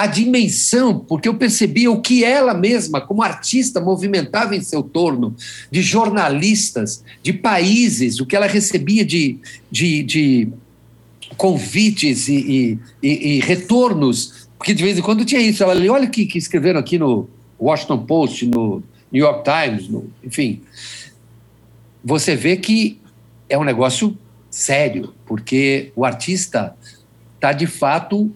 a dimensão, porque eu percebia o que ela mesma, como artista, movimentava em seu torno, de jornalistas, de países, o que ela recebia de, de, de convites e, e, e, retornos, porque de vez em quando tinha isso. Ela olha o que, que escreveram aqui no Washington Post, no New York Times, no, enfim. Você vê que é um negócio sério, porque o artista está de fato.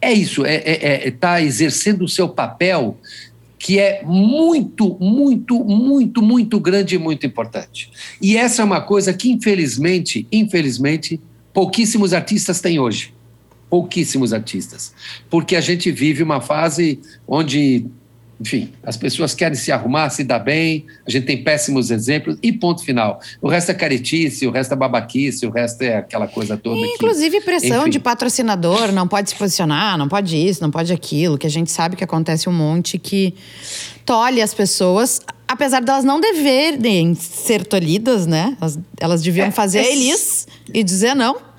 É isso, está é, é, é, tá exercendo o seu papel, que é muito, muito, muito, muito grande e muito importante. E essa é uma coisa que, infelizmente, infelizmente, pouquíssimos artistas têm hoje. Pouquíssimos artistas. Porque a gente vive uma fase onde enfim, as pessoas querem se arrumar, se dar bem, a gente tem péssimos exemplos e ponto final. O resto é caretice, o resto é babaquice, o resto é aquela coisa toda. E, inclusive que, pressão enfim. de patrocinador, não pode se posicionar, não pode isso, não pode aquilo, que a gente sabe que acontece um monte que tolhe as pessoas, apesar delas não deverem ser tolhidas, né? Elas, elas deviam é, fazer é, elis e dizer não.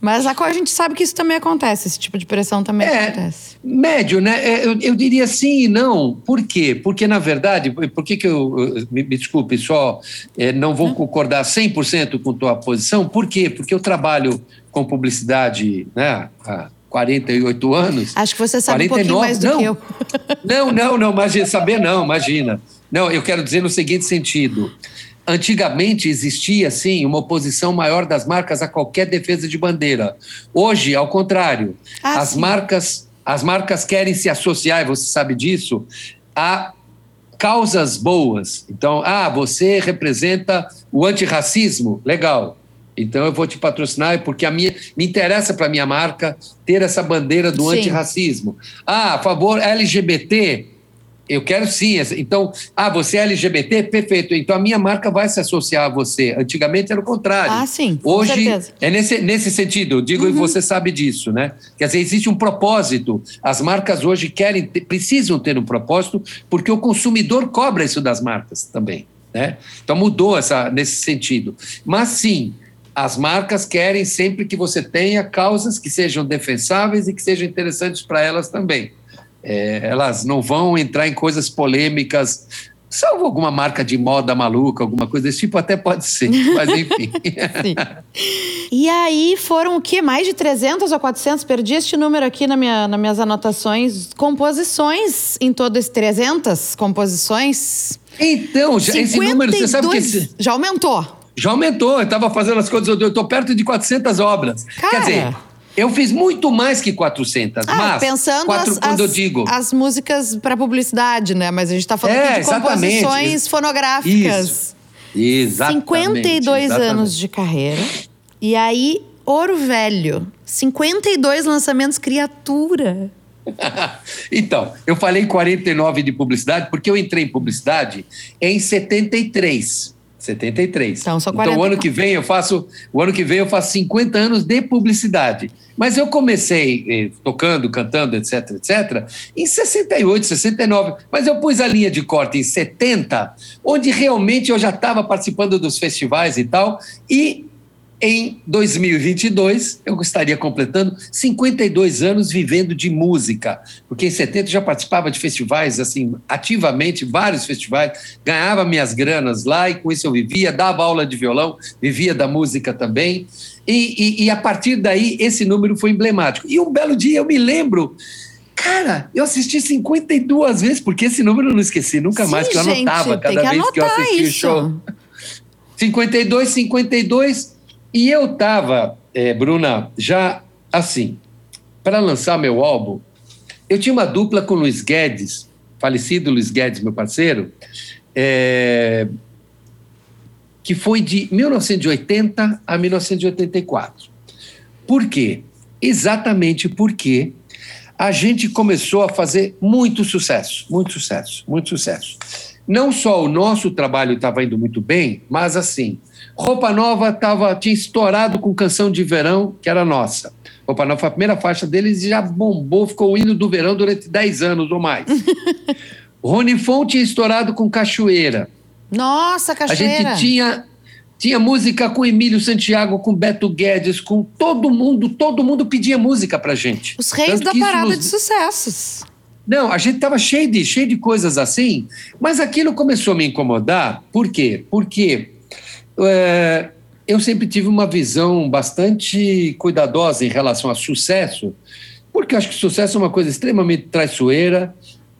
Mas a gente sabe que isso também acontece, esse tipo de pressão também é, acontece. Médio, né? É, eu, eu, diria sim e não. Por quê? Porque, na verdade, por que, que eu. Me, me desculpe, só é, não vou concordar 100% com tua posição. Por quê? Porque eu trabalho com publicidade né, há 48 anos. Acho que você sabe 49, um pouquinho mais do não, que eu. Não, não, não, imagina, saber não, imagina. Não, eu quero dizer no seguinte sentido. Antigamente existia, sim, uma oposição maior das marcas a qualquer defesa de bandeira. Hoje, ao contrário, ah, as, marcas, as marcas querem se associar, e você sabe disso, a causas boas. Então, ah, você representa o antirracismo, legal. Então eu vou te patrocinar porque a minha me interessa para minha marca ter essa bandeira do Sim. antirracismo. Ah, a favor LGBT, eu quero sim. Então, ah, você é LGBT? Perfeito. Então a minha marca vai se associar a você. Antigamente era o contrário. Ah, sim. Hoje certeza. é nesse, nesse sentido. Digo, uhum. e você sabe disso, né? Quer dizer, existe um propósito. As marcas hoje querem, precisam ter um propósito, porque o consumidor cobra isso das marcas também. Né? Então mudou essa, nesse sentido. Mas sim, as marcas querem sempre que você tenha causas que sejam defensáveis e que sejam interessantes para elas também. É, elas não vão entrar em coisas polêmicas, salvo alguma marca de moda maluca, alguma coisa desse tipo, até pode ser, mas enfim. e aí foram o que? Mais de 300 ou 400? Perdi este número aqui na minha, nas minhas anotações. Composições em todo esse 300 composições. Então, já, esse número, você sabe que... Esse... Já aumentou. Já aumentou, eu estava fazendo as coisas, eu estou perto de 400 obras. Cara, Quer dizer, eu fiz muito mais que 400, ah, mas pensando quatro, as, quando as, eu digo as músicas para publicidade, né? Mas a gente está falando é, de composições fonográficas. Isso. Exatamente. 52 exatamente. anos de carreira. E aí, Ouro Velho, 52 lançamentos criatura. então, eu falei 49 de publicidade porque eu entrei em publicidade em 73. 73. Então, só 44. então o ano que vem eu faço, o ano que vem eu faço 50 anos de publicidade. Mas eu comecei eh, tocando, cantando, etc, etc, em 68, 69. Mas eu pus a linha de corte em 70, onde realmente eu já estava participando dos festivais e tal, e em 2022, eu estaria completando 52 anos vivendo de música, porque em 70 eu já participava de festivais, assim, ativamente, vários festivais, ganhava minhas granas lá e com isso eu vivia, dava aula de violão, vivia da música também. E, e, e a partir daí, esse número foi emblemático. E um belo dia eu me lembro Cara, eu assisti 52 vezes, porque esse número eu não esqueci nunca Sim, mais, que eu gente, anotava cada que vez que eu anotar assistia isso. o show. 52, 52. E eu tava, é, Bruna, já assim, para lançar meu álbum, eu tinha uma dupla com o Luiz Guedes, falecido Luiz Guedes, meu parceiro, é, que foi de 1980 a 1984. Por quê? Exatamente porque a gente começou a fazer muito sucesso, muito sucesso, muito sucesso. Não só o nosso trabalho estava indo muito bem, mas assim, Roupa Nova tava, tinha estourado com canção de verão, que era nossa. Roupa Nova foi a primeira faixa deles e já bombou, ficou o hino do verão durante 10 anos ou mais. Rony Fon tinha estourado com Cachoeira. Nossa, A cachoeira. gente tinha, tinha música com Emílio Santiago, com Beto Guedes, com todo mundo, todo mundo pedia música pra gente. Os reis Tanto da parada nos- de sucessos. Não, a gente estava cheio de, cheio de coisas assim, mas aquilo começou a me incomodar. Por quê? Porque é, eu sempre tive uma visão bastante cuidadosa em relação a sucesso, porque eu acho que sucesso é uma coisa extremamente traiçoeira.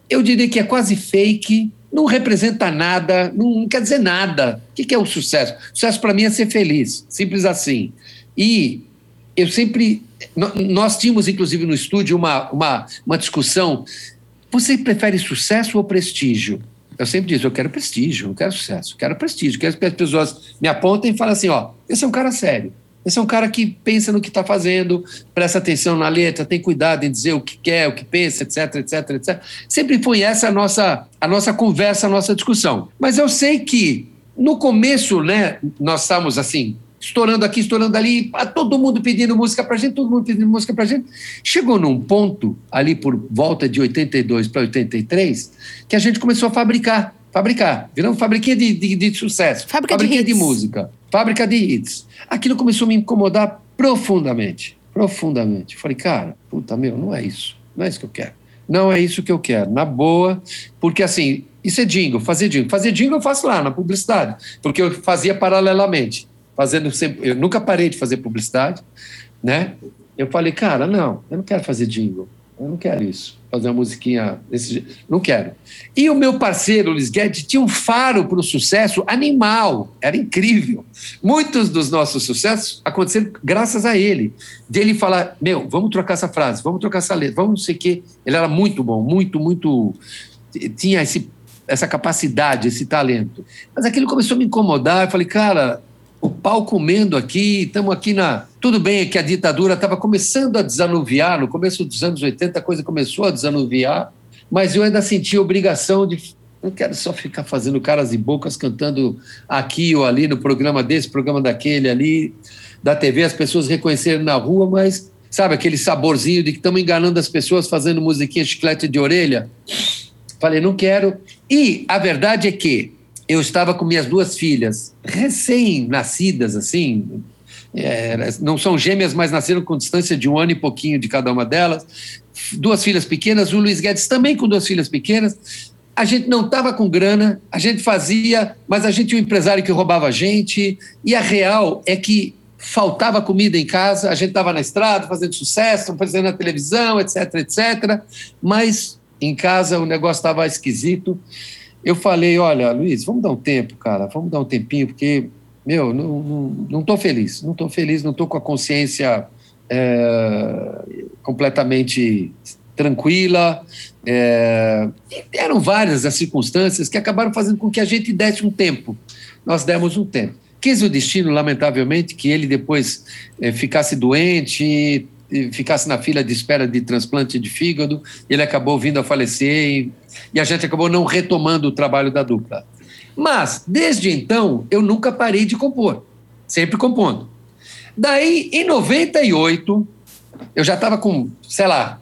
Eu diria que é quase fake, não representa nada, não, quer dizer nada. O que, é o sucesso? Sucesso para mim é ser feliz, simples assim. E eu sempre. Nós tínhamos, inclusive, no estúdio, uma, uma, uma discussão. Você prefere sucesso ou prestígio? Eu sempre digo, eu quero prestígio, não quero sucesso, eu quero prestígio. Quero que as pessoas me apontem e falem assim: ó, esse é um cara sério. Esse é um cara que pensa no que está fazendo, presta atenção na letra, tem cuidado em dizer o que quer, o que pensa, etc, etc, etc. Sempre foi essa a nossa, a nossa conversa, a nossa discussão. Mas eu sei que no começo, né, nós estávamos assim, estourando aqui, estourando ali, todo mundo pedindo música pra gente, todo mundo pedindo música pra gente. Chegou num ponto, ali por volta de 82 para 83, que a gente começou a fabricar, fabricar, viramos fabriquinha de, de, de sucesso, Fábrica de fabriquinha de, hits. música, fábrica de hits. Aquilo começou a me incomodar profundamente, profundamente. Falei, cara, puta meu, não é isso, não é isso que eu quero. Não é isso que eu quero, na boa, porque assim, isso é jingle, fazer jingle. Fazer jingle eu faço lá na publicidade, porque eu fazia paralelamente, fazendo sempre, eu nunca parei de fazer publicidade, né? Eu falei, cara, não, eu não quero fazer jingle, eu não quero isso, fazer uma musiquinha desse não quero. E o meu parceiro, Luiz Guedes, tinha um faro para o sucesso animal, era incrível. Muitos dos nossos sucessos aconteceram graças a ele, dele falar, meu, vamos trocar essa frase, vamos trocar essa letra, vamos não sei o quê. Ele era muito bom, muito, muito, tinha esse, essa capacidade, esse talento. Mas aquilo começou a me incomodar, eu falei, cara, o pau comendo aqui, estamos aqui na. Tudo bem é que a ditadura estava começando a desanuviar, no começo dos anos 80 a coisa começou a desanuviar, mas eu ainda senti a obrigação de. Não quero só ficar fazendo caras e bocas cantando aqui ou ali, no programa desse, programa daquele ali, da TV, as pessoas reconhecerem na rua, mas sabe aquele saborzinho de que estamos enganando as pessoas fazendo musiquinha chiclete de orelha? Falei, não quero. E a verdade é que eu estava com minhas duas filhas, recém-nascidas, assim, é, não são gêmeas, mas nasceram com distância de um ano e pouquinho de cada uma delas. Duas filhas pequenas, o Luiz Guedes também com duas filhas pequenas. A gente não estava com grana, a gente fazia, mas a gente tinha um empresário que roubava a gente. E a real é que faltava comida em casa, a gente estava na estrada fazendo sucesso, fazendo na televisão, etc, etc. Mas em casa o negócio estava esquisito. Eu falei, olha, Luiz, vamos dar um tempo, cara, vamos dar um tempinho, porque, meu, não, não, não tô feliz, não estou feliz, não estou com a consciência é, completamente tranquila. É, eram várias as circunstâncias que acabaram fazendo com que a gente desse um tempo. Nós demos um tempo. Quis o destino, lamentavelmente, que ele depois é, ficasse doente, ficasse na fila de espera de transplante de fígado, ele acabou vindo a falecer e, e, a gente acabou não retomando o trabalho da dupla. Mas, desde então, eu nunca parei de compor, sempre compondo. Daí, em 98, eu já estava com, sei lá,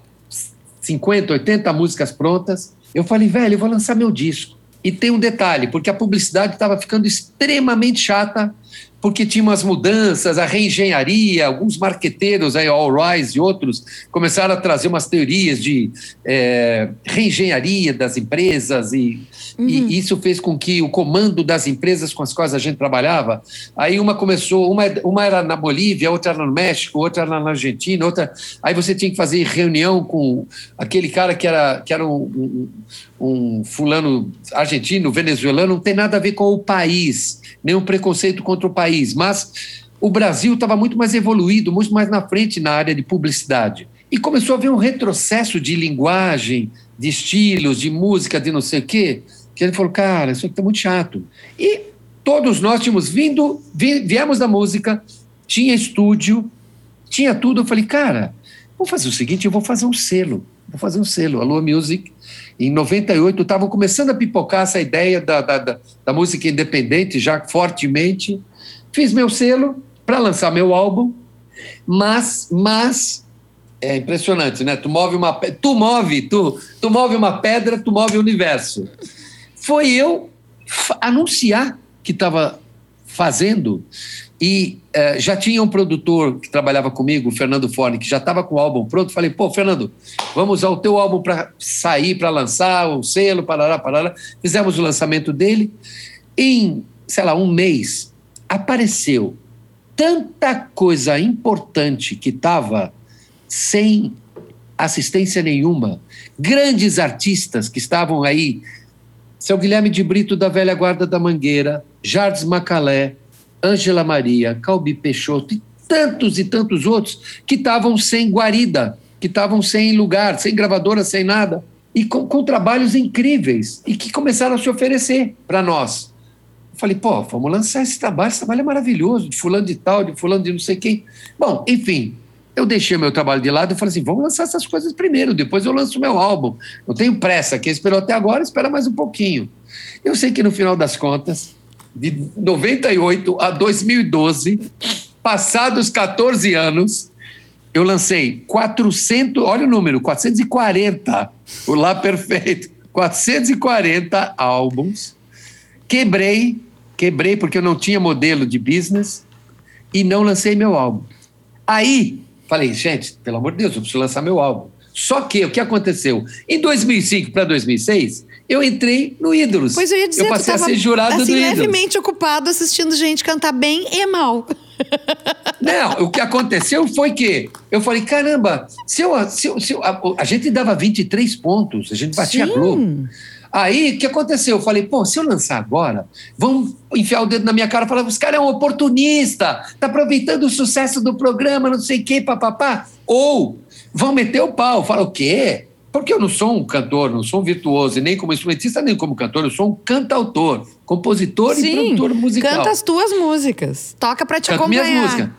50, 80 músicas prontas. Eu falei, velho, eu vou lançar meu disco. E tem um detalhe, porque a publicidade estava ficando extremamente chata, porque tinha umas mudanças, a reengenharia, alguns marqueteiros, aí, All Rise e outros, começaram a trazer umas teorias de é, reengenharia das empresas, e, uhum. e, isso fez com que o comando das empresas com as quais a gente trabalhava, aí uma começou, uma, uma era na Bolívia, outra era no México, outra era na Argentina, outra. Aí você tinha que fazer reunião com aquele cara que era, que era um, um, um fulano argentino, venezuelano, não tem nada a ver com o país, nenhum preconceito contra o país mas o Brasil estava muito mais evoluído, muito mais na frente na área de publicidade. E começou a haver um retrocesso de linguagem, de estilos, de música, de não sei o quê, que gente falou, cara, isso aqui está muito chato. E todos nós tínhamos vindo, viemos da música, tinha estúdio, tinha tudo. Eu falei, cara, vou fazer o seguinte, eu vou fazer um selo, vou fazer um selo, a Lua Music. Em 98, estavam começando a pipocar essa ideia da, da, da, da música independente, já fortemente. Fiz meu selo para lançar meu álbum, mas, mas é impressionante, né? Tu move uma, tu move, tu, tu move uma pedra, tu move o universo. Foi eu anunciar que estava fazendo e é, já tinha um produtor que trabalhava comigo, o Fernando Forne, que já estava com o álbum pronto. Falei, pô, Fernando, vamos usar o teu álbum para sair, para lançar o selo, parará, parará. Fizemos o lançamento dele. Em, sei lá, um mês, apareceu tanta coisa importante que estava sem assistência nenhuma, grandes artistas que estavam aí, seu Guilherme de Brito da velha guarda da Mangueira, Jardim Macalé, Ângela Maria, Calbi Peixoto e tantos e tantos outros que estavam sem guarida, que estavam sem lugar, sem gravadora, sem nada, e com, com trabalhos incríveis e que começaram a se oferecer para nós. Falei, pô, vamos lançar esse trabalho, esse trabalho é maravilhoso, de fulano de tal, de fulano de não sei quem. Bom, enfim, eu deixei meu trabalho de lado e falei assim, vamos lançar essas coisas primeiro, depois eu lanço meu álbum. Não tenho pressa, quem esperou até agora, espera mais um pouquinho. Eu sei que no final das contas, de 98 a 2012, passados 14 anos, eu lancei 400, olha o número, 440, o Lá Perfeito, 440 álbuns, quebrei Quebrei porque eu não tinha modelo de business e não lancei meu álbum. Aí, falei, gente, pelo amor de Deus, eu preciso lançar meu álbum. Só que o que aconteceu? Em 2005 para 2006, eu entrei no Ídolos. Pois eu ia dizer, eu passei a ser jurado assim, do Ídolos. levemente ocupado assistindo gente cantar bem e mal. Não, o que aconteceu foi que eu falei, caramba, se eu, se eu, se eu a, a, gente dava 23 pontos, a gente batia Sim. Globo. Aí, o que aconteceu? Eu falei, pô, se eu lançar agora, vão enfiar o dedo na minha cara e falar, esse cara é um oportunista, tá aproveitando o sucesso do programa, não sei o quê, papapá. Ou vão meter o pau, fala o quê? Porque eu não sou um cantor, não sou um virtuoso, nem como instrumentista, nem como cantor, eu sou um cantautor, compositor Sim, e produtor musical. Canta as tuas músicas, toca para te Canto acompanhar. minhas músicas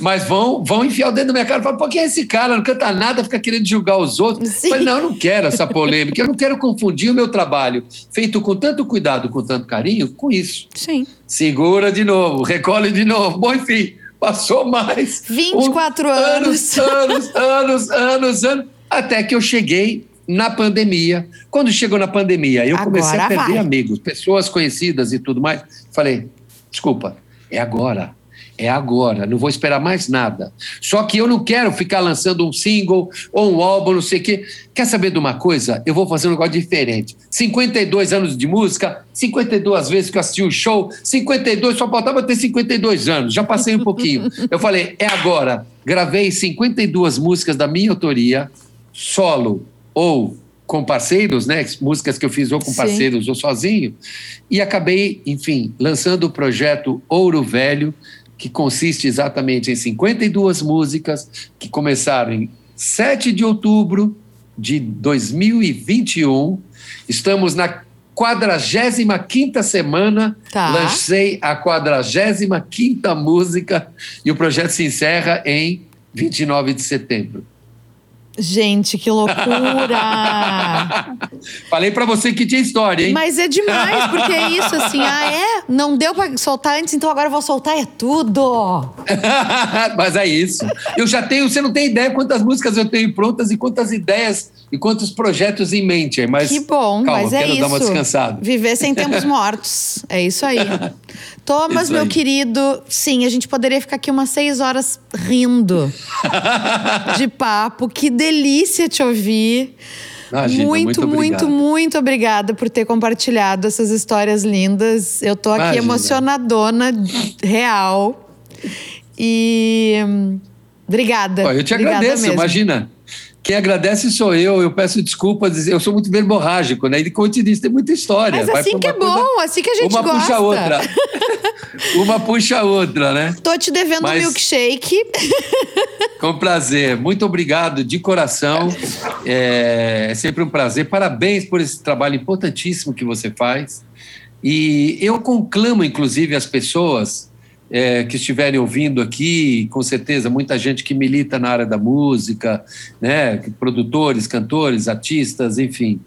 mas vão, vão enfiar o dedo na minha cara e falar, pô, quem é esse cara? Não canta nada, fica querendo julgar os outros. Sim. Mas não, eu não quero essa polêmica, eu não quero confundir o meu trabalho, feito com tanto cuidado, com tanto carinho, com isso. Sim. Segura de novo, recolhe de novo. Bom, enfim, passou mais. 24 um, anos. Anos, anos, anos, anos, anos, até que eu cheguei na pandemia. Quando chegou na pandemia, eu agora comecei a perder vai. amigos, pessoas conhecidas e tudo mais. Falei, desculpa, é agora é agora, não vou esperar mais nada. Só que eu não quero ficar lançando um single ou um álbum, não sei o quê. Quer saber de uma coisa? Eu vou fazer um negócio diferente. 52 anos de música, 52 vezes que eu assisti o um show, 52, só faltava ter 52 anos, já passei um pouquinho. Eu falei, é agora. Gravei 52 músicas da minha autoria, solo ou com parceiros, né? Músicas que eu fiz ou com Sim. parceiros ou sozinho. E acabei, enfim, lançando o projeto Ouro Velho, que consiste exatamente em 52 músicas que começaram em 7 de outubro de 2021. Estamos na 45 semana, tá. lancei a 45 música e o projeto se encerra em 29 de setembro. Gente, que loucura! Falei para você que tinha história, hein? Mas é demais, porque é isso assim, ah, é? Não deu para soltar antes, então agora eu vou soltar, é tudo! Mas é isso. Eu já tenho, você não tem ideia quantas músicas eu tenho prontas e quantas ideias e quantos projetos em mente. Mas, que bom, calma, mas é quero isso. dar uma descansada. Viver sem tempos mortos. É isso aí. Thomas, Isso meu aí. querido, sim, a gente poderia ficar aqui umas seis horas rindo de papo. Que delícia te ouvir. Imagina, muito, muito muito, obrigado. muito obrigada por ter compartilhado essas histórias lindas. Eu tô aqui Imagina. emocionadona, real. E hum, obrigada. Ó, eu te Obrigada agradeço, mesmo. imagina. Quem agradece sou eu, eu peço desculpas, eu sou muito verborrágico, né? E como eu te disse, tem muita história. Mas Vai assim que é uma coisa- bom, assim que a gente uma gosta. puxa a outra. uma puxa a outra, né? Tô te devendo Mas- um milkshake. Com prazer. Muito obrigado de coração. É, é sempre um prazer. Parabéns por esse trabalho importantíssimo que você faz. E eu conclamo, inclusive, as pessoas é, que estiverem ouvindo aqui, com certeza, muita gente que milita na área da música, né, produtores, cantores, artistas, enfim,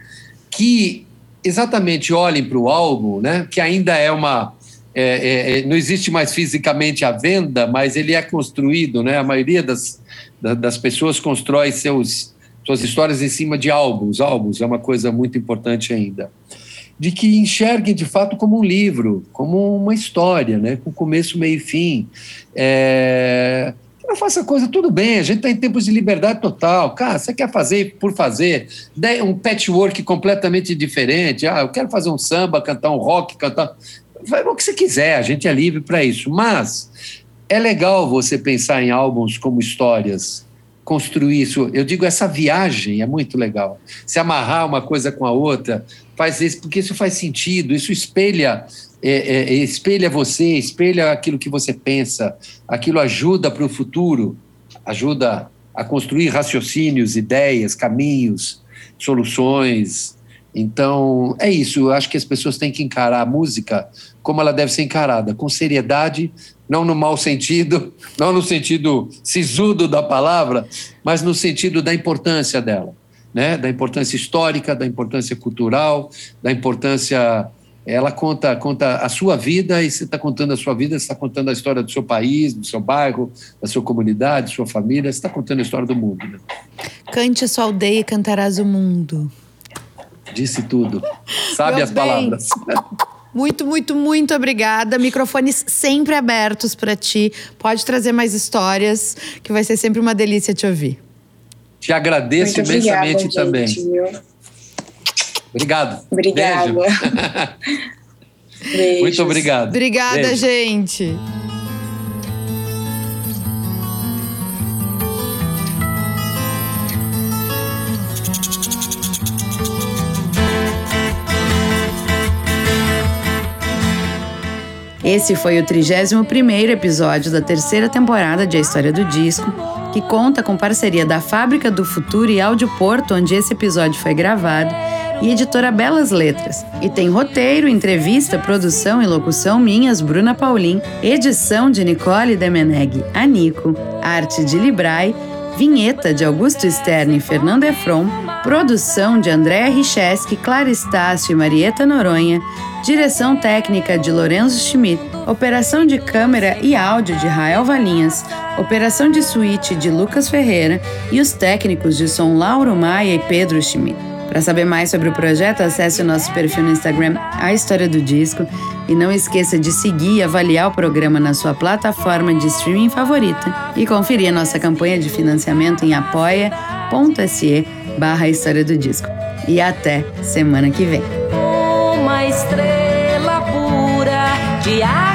que exatamente olhem para o álbum, né, que ainda é uma. é, é, é, não existe mais fisicamente a venda, mas ele é construído, né? A maioria das, da- das pessoas constrói seus, suas histórias em cima de álbuns. Álbuns é uma coisa muito importante ainda de que enxerguem de fato como um livro, como uma história, né? com começo, meio e fim. É... que Não faça coisa, tudo bem, a gente está em tempos de liberdade total. Cara, você quer fazer por fazer, Dê um patchwork completamente diferente. Ah, eu quero fazer um samba, cantar um rock, cantar. Vai o que você quiser, a gente é livre para isso. Mas é legal você pensar em álbuns como histórias, construir isso. Eu digo, essa viagem é muito legal. Se amarrar uma coisa com a outra, faz isso, porque isso faz sentido, isso espelha, é, é, é, espelha você, espelha aquilo que você pensa, aquilo ajuda para o futuro, ajuda a construir raciocínios, ideias, caminhos, soluções. Então, é isso. Eu acho que as pessoas têm que encarar a música como ela deve ser encarada, com seriedade, não no mau sentido, não no sentido sisudo da palavra, mas no sentido da importância dela, né? Da importância histórica, da importância cultural, da importância. Ela conta, conta a sua vida e você está contando a sua vida, você está contando a história do seu país, do seu bairro, da sua comunidade, da sua família, você está contando a história do mundo. Né? Cante a sua aldeia e cantarás o mundo. Disse tudo. Sabe as bem. palavras. Muito, muito, muito obrigada. Microfones sempre abertos para ti. Pode trazer mais histórias, que vai ser sempre uma delícia te ouvir. Te agradeço Muito obrigada, imensamente gente, também. viu? Obrigado. Obrigada. Beijo. Muito obrigado. Obrigada, Beijo. gente. Esse foi o 31º episódio da terceira temporada de A História do Disco, que conta com parceria da Fábrica do Futuro e Áudio Porto, onde esse episódio foi gravado, e editora Belas Letras. E tem roteiro, entrevista, produção e locução minhas, Bruna Paulin, edição de Nicole Demeneg, Anico, arte de Librai, vinheta de Augusto Stern e Fernando Efron, produção de Andréa Richeski, Clara Estácio e Marieta Noronha, direção técnica de Lorenzo Schmidt, operação de câmera e áudio de Rael Valinhas, operação de suíte de Lucas Ferreira. E os técnicos de som Lauro Maia e Pedro Schmidt. Para saber mais sobre o projeto, acesse o nosso perfil no Instagram, A História do Disco, e não esqueça de seguir e avaliar o programa na sua plataforma de streaming favorita. E conferir a nossa campanha de financiamento em apoia.se barra História do Disco. E até semana que vem. uma estrela pura de ar.